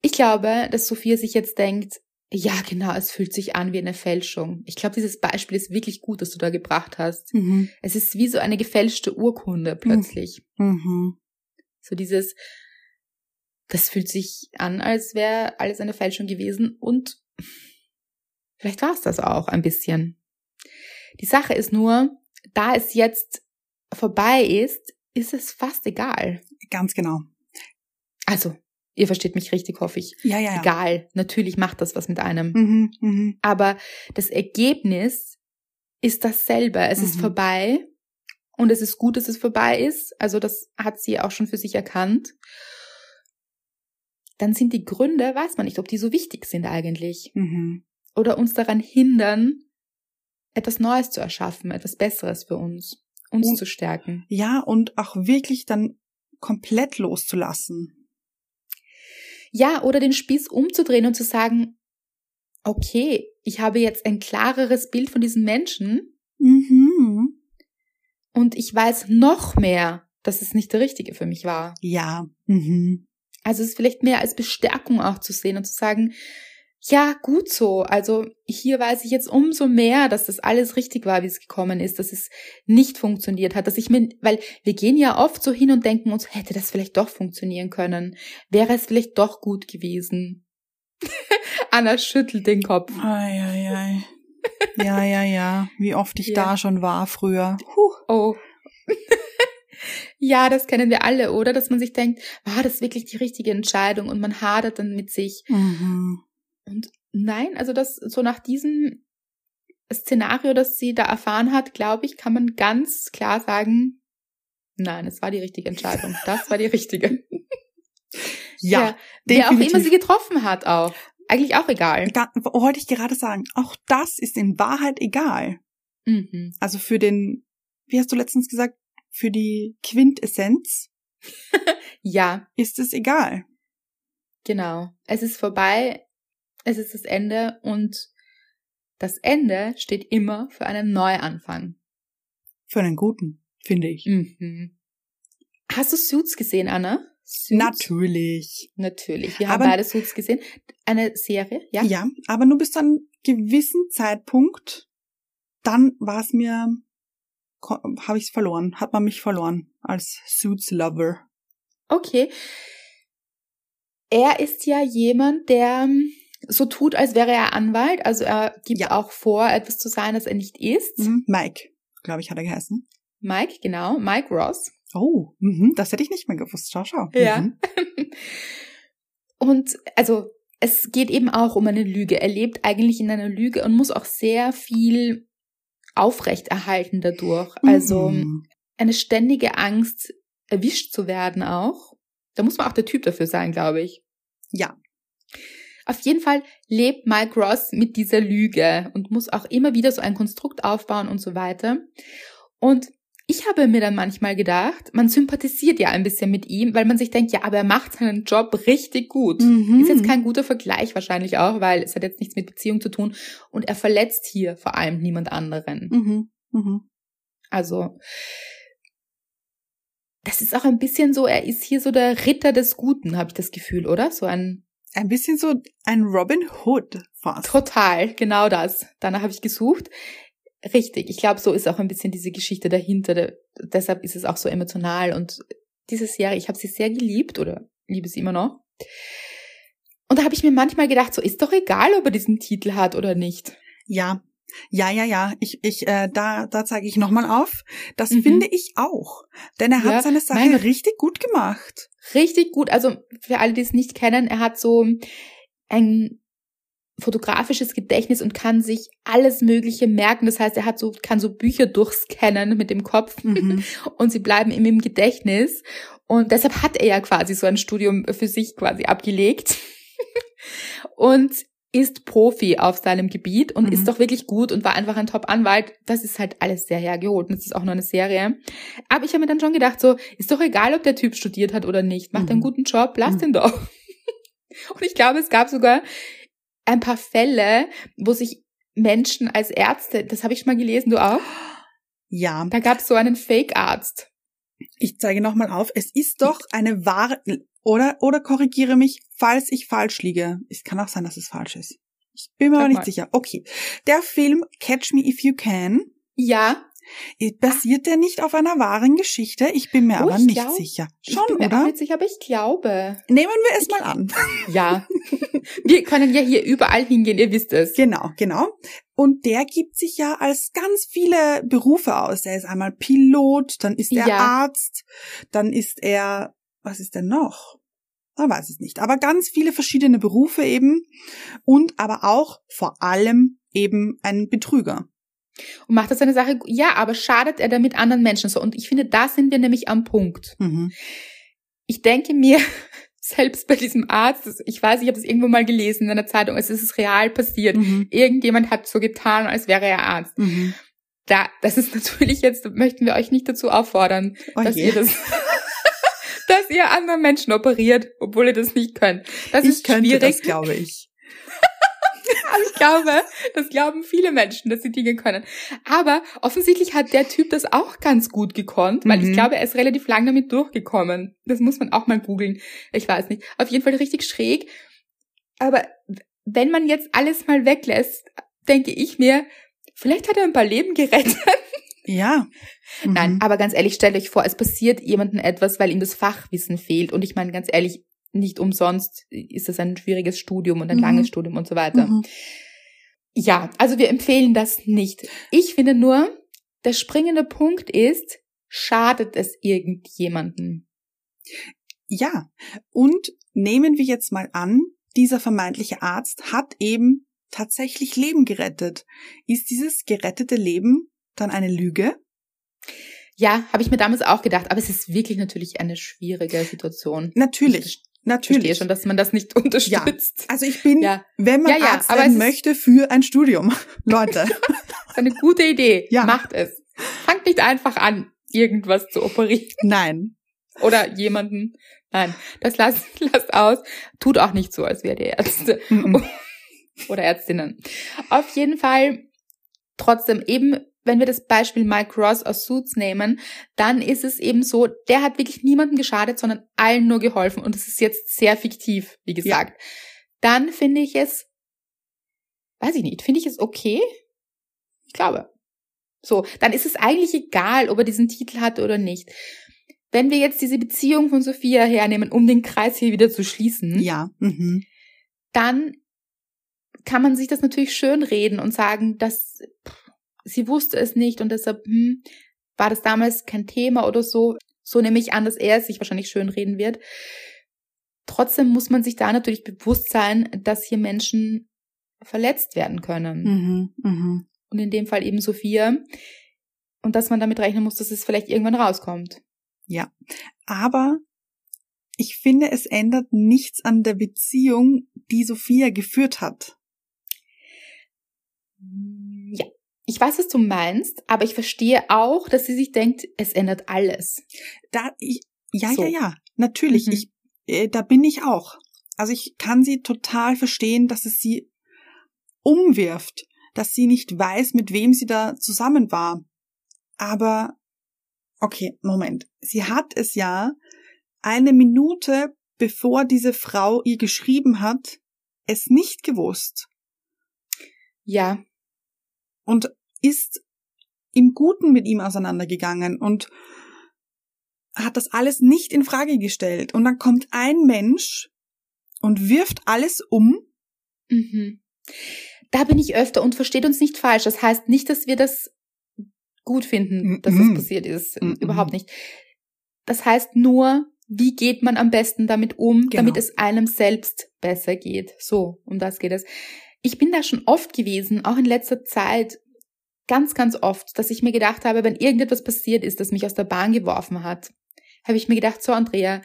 Ich glaube, dass Sophia sich jetzt denkt, ja, genau, es fühlt sich an wie eine Fälschung. Ich glaube, dieses Beispiel ist wirklich gut, das du da gebracht hast. Mhm. Es ist wie so eine gefälschte Urkunde plötzlich. Mhm. So dieses, das fühlt sich an, als wäre alles eine Fälschung gewesen und vielleicht war es das auch ein bisschen. Die Sache ist nur, da es jetzt vorbei ist, ist es fast egal. Ganz genau. Also, ihr versteht mich richtig, hoffe ich. Ja, ja, ja. Egal, natürlich macht das was mit einem. Mhm. Mhm. Aber das Ergebnis ist dasselbe. Es ist Mhm. vorbei und es ist gut, dass es vorbei ist. Also das hat sie auch schon für sich erkannt. Dann sind die Gründe, weiß man nicht, ob die so wichtig sind eigentlich. Mhm. Oder uns daran hindern, etwas Neues zu erschaffen, etwas Besseres für uns, uns Und- zu stärken. Ja, und auch wirklich dann komplett loszulassen. Ja, oder den Spieß umzudrehen und zu sagen, okay, ich habe jetzt ein klareres Bild von diesen Menschen Mhm. und ich weiß noch mehr, dass es nicht der Richtige für mich war. Ja. Mhm. Also es ist vielleicht mehr als Bestärkung auch zu sehen und zu sagen, ja, gut so. Also hier weiß ich jetzt umso mehr, dass das alles richtig war, wie es gekommen ist, dass es nicht funktioniert hat, dass ich mir, weil wir gehen ja oft so hin und denken uns, hätte das vielleicht doch funktionieren können? Wäre es vielleicht doch gut gewesen? Anna schüttelt den Kopf. Ei, ei, ei. Ja, ja, ja. Wie oft ich Ja. da schon war früher. Puh. Oh. ja, das kennen wir alle, oder? Dass man sich denkt, war das wirklich die richtige Entscheidung? Und man hadert dann mit sich. Mhm. Und nein, also das so nach diesem Szenario, das sie da erfahren hat, glaube ich, kann man ganz klar sagen, nein, es war die richtige Entscheidung. Das war die richtige. Ja, wer auch immer sie getroffen hat, auch. Eigentlich auch egal. Ga- wollte ich gerade sagen, auch das ist in Wahrheit egal. Mhm. Also für den, wie hast du letztens gesagt, für die Quintessenz Ja, ist es egal. genau. Es ist vorbei. Es ist das Ende und das Ende steht immer für einen Neuanfang. Für einen guten, finde ich. Mhm. Hast du Suits gesehen, Anna? Suits? Natürlich. Natürlich. Wir haben Aber- beide Suits gesehen. Eine Serie, ja? Ja, aber nur bis zu einem gewissen Zeitpunkt, dann war es mir, habe ich es verloren, hat man mich verloren als Suits Lover. Okay. Er ist ja jemand, der ähm, so tut, als wäre er Anwalt. Also er gibt Ja. auch vor, etwas zu sein, das er nicht ist. Mhm. Mike, glaube ich, hat er geheißen. Mike, genau. Mike Ross. Oh, mhm, das hätte ich nicht mehr gewusst. Schau, schau. Ja. Mhm. Und also es geht eben auch um eine Lüge. Er lebt eigentlich in einer Lüge und muss auch sehr viel aufrechterhalten dadurch. Also Mhm. eine ständige Angst, erwischt zu werden auch. Da muss man auch der Typ dafür sein, glaube ich. Ja. Auf jeden Fall lebt Mike Ross mit dieser Lüge und muss auch immer wieder so ein Konstrukt aufbauen und so weiter. Und ich habe mir dann manchmal gedacht, man sympathisiert ja ein bisschen mit ihm, weil man sich denkt, ja, aber er macht seinen Job richtig gut. Mhm. Ist jetzt kein guter Vergleich wahrscheinlich auch, weil es hat jetzt nichts mit Beziehung zu tun und er verletzt hier vor allem niemand anderen. Mhm. Mhm. Also, das ist auch ein bisschen so, er ist hier so der Ritter des Guten, habe ich das Gefühl, oder? So ein Ein bisschen so ein Robin Hood fast. Total, genau das. Danach habe ich gesucht. Richtig, ich glaube, so ist auch ein bisschen diese Geschichte dahinter. De deshalb ist es auch so emotional. Und diese Serie, ich habe sie sehr geliebt oder liebe sie immer noch. Und da habe ich mir manchmal gedacht, so ist doch egal, ob er diesen Titel hat oder nicht. Ja. Ja, ja, ja. Ich, ich, äh, da, da zeige ich nochmal auf. Das Mhm. finde ich auch. Denn er hat Ja, seine Sache mein- richtig gut gemacht. Richtig gut. Also für alle, die es nicht kennen, er hat so ein fotografisches Gedächtnis und kann sich alles Mögliche merken. Das heißt, er hat so, kann so Bücher durchscannen mit dem Kopf Mhm. und sie bleiben ihm im Gedächtnis. Und deshalb hat er ja quasi so ein Studium für sich quasi abgelegt und ist Profi auf seinem Gebiet und Mhm. ist doch wirklich gut und war einfach ein Top-Anwalt. Das ist halt alles sehr hergeholt und das ist auch nur eine Serie. Aber ich habe mir dann schon gedacht, so, ist doch egal, ob der Typ studiert hat oder nicht. Macht einen Mhm. guten Job, lass Mhm. den doch. Und ich glaube, es gab sogar ein paar Fälle, wo sich Menschen als Ärzte, das habe ich schon mal gelesen, du auch? Ja, Da gab es so einen Fake-Arzt. ich zeige nochmal auf. Es ist doch eine wahre, oder, oder korrigiere mich, falls ich falsch liege. Es kann auch sein, dass es falsch ist. Ich bin mir Sag aber nicht mal. sicher. Okay. Der Film Catch Me If You Can, Ja, äh, basiert der nicht auf einer wahren Geschichte? Ich bin mir Oh, aber ich nicht glaub- sicher. ich Schon, bin mir auch oder? nicht sicher, aber ich glaube. Nehmen wir es mal an. Ja. Wir können ja hier überall hingehen, ihr wisst es. Genau, genau. Und der gibt sich ja als ganz viele Berufe aus. Er ist einmal Pilot, dann ist er Ja. Arzt, dann ist er, was ist denn noch? Man weiß es nicht. Aber ganz viele verschiedene Berufe eben. Und aber auch vor allem eben ein Betrüger. Und macht das seine Sache, ja, aber schadet er damit anderen Menschen so? Und ich finde, da sind wir nämlich am Punkt. Mhm. Ich denke mir, selbst bei diesem Arzt, ich weiß, ich habe das irgendwo mal gelesen in einer Zeitung, es ist real passiert. Mhm. Irgendjemand hat so getan, als wäre er Arzt. Mhm. Da, das ist natürlich jetzt, möchten wir euch nicht dazu auffordern, Oh dass je. ihr das, dass ihr andere Menschen operiert, obwohl ihr das nicht könnt. Das ich ist könnte schwierig. das, glaube ich. Aber ich glaube, das glauben viele Menschen, dass sie Dinge können. Aber offensichtlich hat der Typ das auch ganz gut gekonnt, weil Mhm. ich glaube, er ist relativ lang damit durchgekommen. Das muss man auch mal googeln. Ich weiß nicht. Auf jeden Fall richtig schräg. Aber wenn man jetzt alles mal weglässt, denke ich mir, vielleicht hat er ein paar Leben gerettet. Ja. Mhm. Nein, aber ganz ehrlich, stellt euch vor, es passiert jemandem etwas, weil ihm das Fachwissen fehlt. Und ich meine, ganz ehrlich, nicht umsonst ist es ein schwieriges Studium und ein Mhm. langes Studium und so weiter. Mhm. Ja, also wir empfehlen das nicht. Ich finde nur, der springende Punkt ist, schadet es irgendjemanden? Ja, und nehmen wir jetzt mal an, dieser vermeintliche Arzt hat eben tatsächlich Leben gerettet. Ist dieses gerettete Leben dann eine Lüge? Ja, habe ich mir damals auch gedacht, aber es ist wirklich natürlich eine schwierige Situation. Natürlich, Ich verstehe natürlich. schon, dass man das nicht unterstützt. Also ich bin, Ja, wenn man Ja, ja, Arzt werden möchte, für ein Studium. Leute, das ist eine gute Idee. Ja. Macht es. Fangt nicht einfach an, irgendwas zu operieren nein. oder jemanden. Nein, das lasst, lasst aus. Tut auch nicht so, als wärt ihr Ärzte. Mhm. oder Ärztinnen. Auf jeden Fall trotzdem eben, wenn wir das Beispiel Mike Ross aus Suits nehmen, dann ist es eben so, der hat wirklich niemandem geschadet, sondern allen nur geholfen und es ist jetzt sehr fiktiv, wie gesagt. Dann finde ich es, weiß ich nicht, finde ich es okay? Ich glaube. So, dann ist es eigentlich egal, ob er diesen Titel hat oder nicht. Wenn wir jetzt diese Beziehung von Sophia hernehmen, um den Kreis hier wieder zu schließen, Ja. Mhm. dann kann man sich das natürlich schön reden und sagen, dass pff, sie wusste es nicht und deshalb hm, war das damals kein Thema oder so. So nehme ich an, dass er es sich wahrscheinlich schön reden wird. Trotzdem muss man sich da natürlich bewusst sein, dass hier Menschen verletzt werden können. Mhm. Mhm. Und in dem Fall eben Sophia. Und dass man damit rechnen muss, dass es vielleicht irgendwann rauskommt. Aber ich finde, es ändert nichts an der Beziehung, die Sophia geführt hat. Ja, ich weiß, was du meinst, aber ich verstehe auch, dass sie sich denkt, es ändert alles. Da, ich, ja, So. ja, ja, natürlich. Mhm. Ich, äh, da bin ich auch. Also ich kann sie total verstehen, dass es sie umwirft, dass sie nicht weiß, mit wem sie da zusammen war. Aber, okay, Moment. Sie hat es ja eine Minute, bevor diese Frau ihr geschrieben hat, es nicht gewusst Ja, und ist im Guten mit ihm auseinandergegangen und hat das alles nicht in Frage gestellt. Und dann kommt ein Mensch und wirft alles um. mhm. da bin ich öfter und versteht uns nicht falsch. Das heißt nicht, dass wir das gut finden, dass Mhm. das passiert ist. Mhm. Überhaupt nicht. Das heißt nur, wie geht man am besten damit um, Genau. damit es einem selbst besser geht. So, um das geht es. ich bin da schon oft gewesen, auch in letzter Zeit, ganz, ganz oft, dass ich mir gedacht habe, wenn irgendetwas passiert ist, das mich aus der Bahn geworfen hat, habe ich mir gedacht, so Andrea,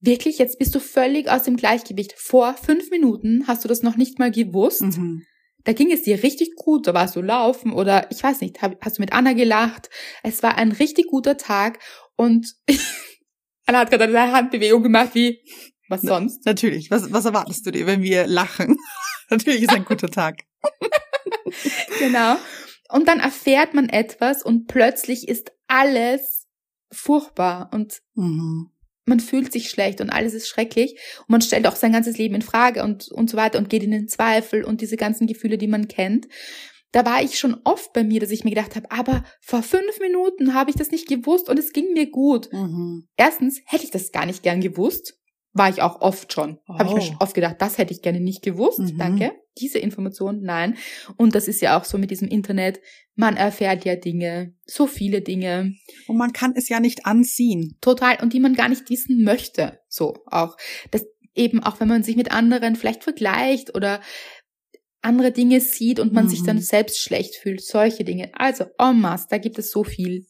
wirklich, jetzt bist du völlig aus dem Gleichgewicht. Vor fünf Minuten hast du das noch nicht mal gewusst. Mhm. Da ging es dir richtig gut, da warst du laufen oder ich weiß nicht, hast du mit Anna gelacht. Es war ein richtig guter Tag und Anna hat gerade eine Handbewegung gemacht wie, was sonst? Natürlich. Was, was erwartest du dir, wenn wir lachen? Natürlich ist ein guter Tag. genau. Und dann erfährt man etwas und plötzlich ist alles furchtbar und Mhm. man fühlt sich schlecht und alles ist schrecklich und man stellt auch sein ganzes Leben in Frage und, und so weiter und geht in den Zweifel und diese ganzen Gefühle, die man kennt. Da war ich schon oft bei mir, dass ich mir gedacht habe, aber vor fünf Minuten habe ich das nicht gewusst und es ging mir gut. Mhm. Erstens hätte ich das gar nicht gern gewusst. War ich auch oft schon. Habe ich mir Oh. schon oft gedacht, das hätte ich gerne nicht gewusst. Mhm. Danke. Diese Information, nein. Und das ist ja auch so mit diesem Internet. Man erfährt ja Dinge, so viele Dinge. Und man kann es ja nicht anziehen. Total. Und die man gar nicht wissen möchte. So auch. Das eben auch, wenn man sich mit anderen vielleicht vergleicht oder andere Dinge sieht und man sich Mhm. dann selbst schlecht fühlt. Solche Dinge. Also, en masse, da gibt es so viel.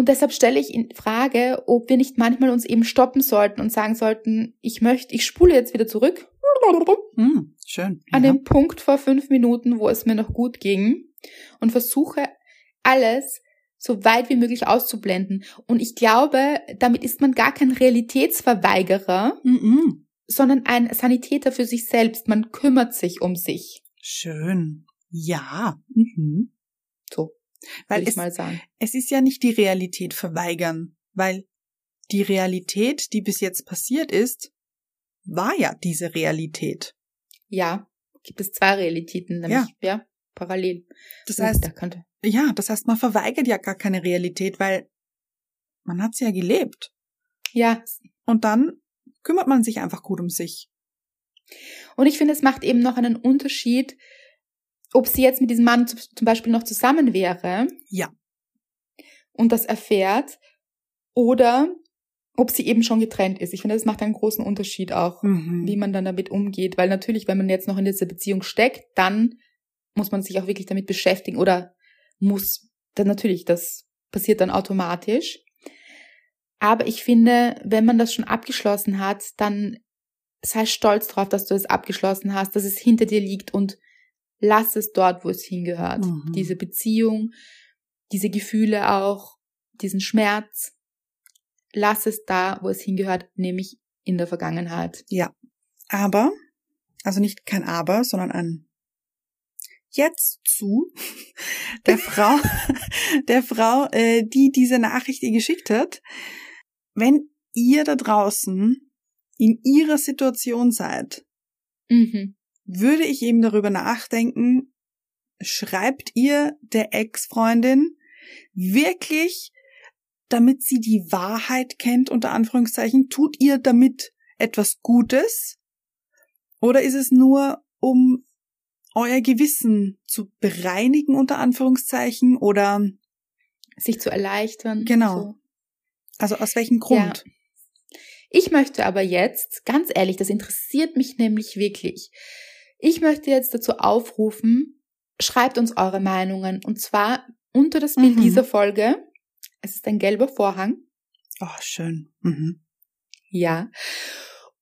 Und deshalb stelle ich in Frage, ob wir nicht manchmal uns eben stoppen sollten und sagen sollten, ich möchte, ich spule jetzt wieder zurück Mhm. Schön. an ja. dem Punkt vor fünf Minuten, wo es mir noch gut ging und versuche alles so weit wie möglich auszublenden. Und ich glaube, damit ist man gar kein Realitätsverweigerer, Mhm. sondern ein Sanitäter für sich selbst. Man kümmert sich um sich. Schön. Ja. Mhm. So, Weil es, es ist ja nicht die Realität verweigern, weil die Realität, die bis jetzt passiert ist, war ja diese Realität. Ja, gibt es zwei Realitäten, nämlich, ja, parallel. Das Uh, heißt, da könnte. ja, das heißt, man verweigert ja gar keine Realität, weil man hat sie ja gelebt. Ja, Und dann kümmert man sich einfach gut um sich. Und ich finde, es macht eben noch einen Unterschied, ob sie jetzt mit diesem Mann zum Beispiel noch zusammen wäre. Ja. Und das erfährt. Oder ob sie eben schon getrennt ist. Ich finde, das macht einen großen Unterschied auch, Mhm. wie man dann damit umgeht. Weil natürlich, wenn man jetzt noch in dieser Beziehung steckt, dann muss man sich auch wirklich damit beschäftigen oder muss, dann natürlich, das passiert dann automatisch. Aber ich finde, wenn man das schon abgeschlossen hat, dann sei stolz drauf, dass du es abgeschlossen hast, dass es hinter dir liegt und lass es dort, wo es hingehört. Mhm. Diese Beziehung, diese Gefühle auch, diesen Schmerz, lass es da, wo es hingehört, nämlich in der Vergangenheit. Ja. Aber, also nicht kein Aber, sondern ein Jetzt zu der Frau, der Frau, äh, die diese Nachricht ihr geschickt hat. Wenn ihr da draußen in ihrer Situation seid, Mhm. Würde ich eben darüber nachdenken, schreibt ihr der Ex-Freundin wirklich, damit sie die Wahrheit kennt, unter Anführungszeichen, tut ihr damit etwas Gutes? Oder ist es nur, um euer Gewissen zu bereinigen, unter Anführungszeichen, oder, Sich zu erleichtern. Genau. So. also aus welchem Grund? Ich möchte aber jetzt, ganz ehrlich, das interessiert mich nämlich wirklich. Ich möchte jetzt dazu aufrufen, schreibt uns eure Meinungen und zwar unter das Bild Mhm. dieser Folge. Es ist ein gelber Vorhang. Oh, schön. Mhm. Ja.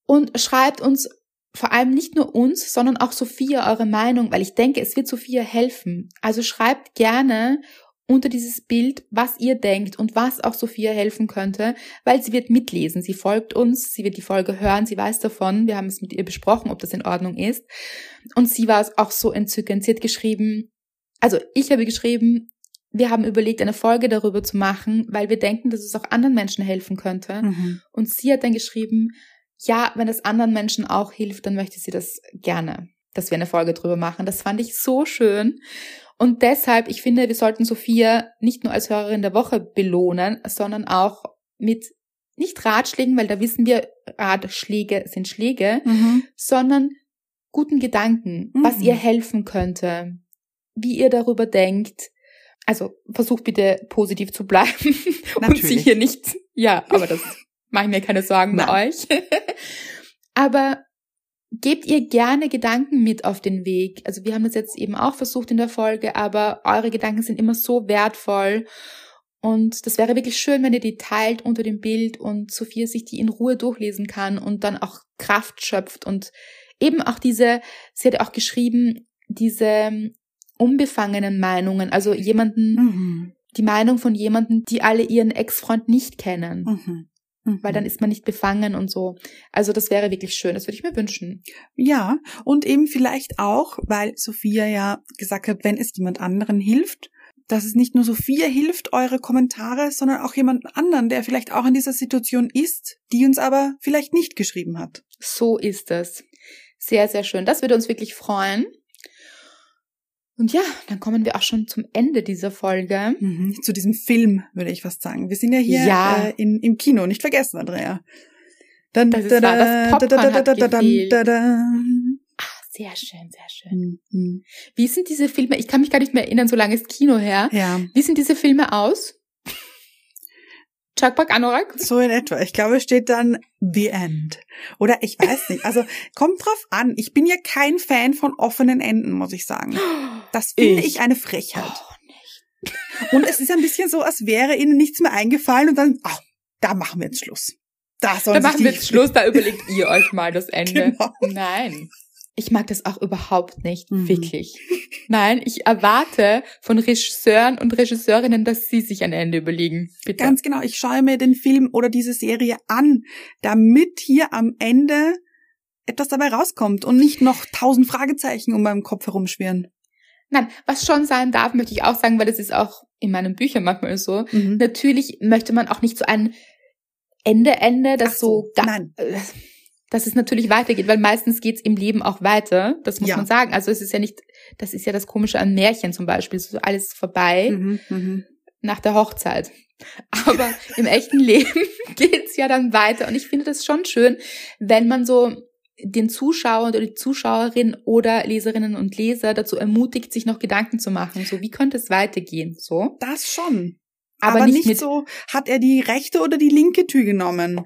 Und schreibt uns vor allem nicht nur uns, sondern auch Sophia eure Meinung, weil ich denke, es wird Sophia helfen. Also schreibt gerne unter dieses Bild, was ihr denkt und was auch Sophia helfen könnte, weil sie wird mitlesen. Sie folgt uns, sie wird die Folge hören, sie weiß davon. Wir haben es mit ihr besprochen, ob das in Ordnung ist. Und sie war auch so entzückend. Sie hat geschrieben, also ich habe geschrieben, wir haben überlegt, eine Folge darüber zu machen, weil wir denken, dass es auch anderen Menschen helfen könnte. Mhm. Und sie hat dann geschrieben, ja, wenn es anderen Menschen auch hilft, dann möchte sie das gerne, dass wir eine Folge drüber machen. Das fand ich so schön. Und deshalb, ich finde, wir sollten Sophia nicht nur als Hörerin der Woche belohnen, sondern auch mit nicht Ratschlägen, weil da wissen wir, Ratschläge sind Schläge, Mhm. sondern guten Gedanken, was Mhm. ihr helfen könnte, wie ihr darüber denkt. Also versucht bitte positiv zu bleiben und sie hier nicht, ja, aber das mache ich mir keine Sorgen bei euch. aber gebt ihr gerne Gedanken mit auf den Weg. Also wir haben das jetzt eben auch versucht in der Folge, aber eure Gedanken sind immer so wertvoll. Und das wäre wirklich schön, wenn ihr die teilt unter dem Bild und Sophia sich die in Ruhe durchlesen kann und dann auch Kraft schöpft und eben auch diese, sie hat auch geschrieben, diese unbefangenen Meinungen, also jemanden, Mhm. die Meinung von jemanden, die alle ihren Ex-Freund nicht kennen. Mhm. Mhm. Weil dann ist man nicht befangen und so. Also das wäre wirklich schön, das würde ich mir wünschen. Ja, und eben vielleicht auch, weil Sophia ja gesagt hat, wenn es jemand anderen hilft, dass es nicht nur Sophia hilft, eure Kommentare, sondern auch jemand anderen, der vielleicht auch in dieser Situation ist, die uns aber vielleicht nicht geschrieben hat. So ist es. Sehr, sehr schön. Das würde uns wirklich freuen. Und ja, dann kommen wir auch schon zum Ende dieser Folge. Mhm. Zu diesem Film, würde ich fast sagen. Wir sind ja hier Ja. Äh, in, im Kino, nicht vergessen, Andrea. Dann, Das ist wahr, das Popcorn hat gefehlt. da, da. Ah, sehr schön, sehr schön. Mhm. Wie sind diese Filme? Ich kann mich gar nicht mehr erinnern, so lange ist Kino her. Ja, Wie sind diese Filme aus? Chakpak Anorak? so in etwa. Ich glaube, es steht dann The End. Oder ich weiß nicht. Also kommt drauf an. Ich bin ja kein Fan von offenen Enden, muss ich sagen. Das finde Ich. ich eine Frechheit. Oh, Und es ist ein bisschen so, als wäre ihnen nichts mehr eingefallen und dann, ach, da machen wir jetzt Schluss. Da Da machen wir jetzt Schluss, da überlegt ihr euch mal das Ende. Genau. Nein. Ich mag das auch überhaupt nicht, Mhm. wirklich. Nein, ich erwarte von Regisseuren und Regisseurinnen, dass sie sich ein Ende überlegen. Bitte. Ganz genau, ich schaue mir den Film oder diese Serie an, damit hier am Ende etwas dabei rauskommt und nicht noch tausend Fragezeichen um meinem Kopf herumschwirren. Nein, was schon sein darf, möchte ich auch sagen, weil das ist auch in meinen Büchern manchmal so. Mhm. Natürlich möchte man auch nicht so ein Ende, Ende, das Ach so, so, nein. äh, dass es natürlich weitergeht, weil meistens geht's im Leben auch weiter. Das muss Ja. man sagen. Also es ist ja nicht, das ist ja das Komische an Märchen zum Beispiel. So alles vorbei Mhm, mhm. nach der Hochzeit. Aber im echten Leben geht's ja dann weiter. Und ich finde das schon schön, wenn man so den Zuschauer oder die Zuschauerin oder Leserinnen und Leser dazu ermutigt, sich noch Gedanken zu machen. So, wie könnte es weitergehen? So. Das schon. Aber, Aber, nicht, nicht, so, hat er die rechte oder die linke Tür genommen.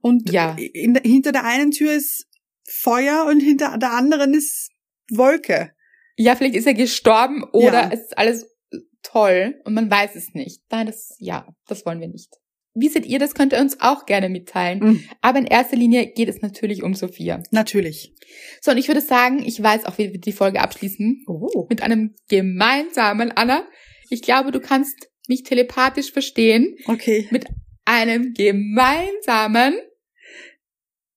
Und Ja. in, hinter der einen Tür ist Feuer und hinter der anderen ist Wolke. ja, vielleicht ist er gestorben oder Ja. es ist alles toll und man weiß es nicht. Nein, das, ja, das wollen wir nicht. Wie seht ihr das? Könnt ihr uns auch gerne mitteilen. Mhm. Aber in erster Linie geht es natürlich um Sophia. Natürlich. So, und ich würde sagen, ich weiß auch, wie wir die Folge abschließen. Oh. Mit einem gemeinsamen, Anna, ich glaube, du kannst mich telepathisch verstehen. Okay. Mit einem gemeinsamen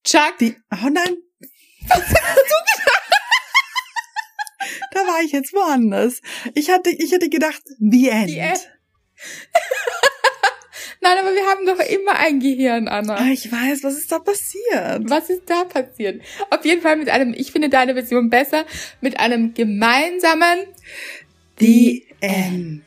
Chuck. Die, oh nein. da war ich jetzt woanders. Ich hatte, ich hätte gedacht, the end. The end. Nein, aber wir haben doch immer ein Gehirn, Anna. Ah, ich weiß, was ist da passiert? Was ist da passiert? Auf jeden Fall mit einem, ich finde deine Version besser, mit einem gemeinsamen The end.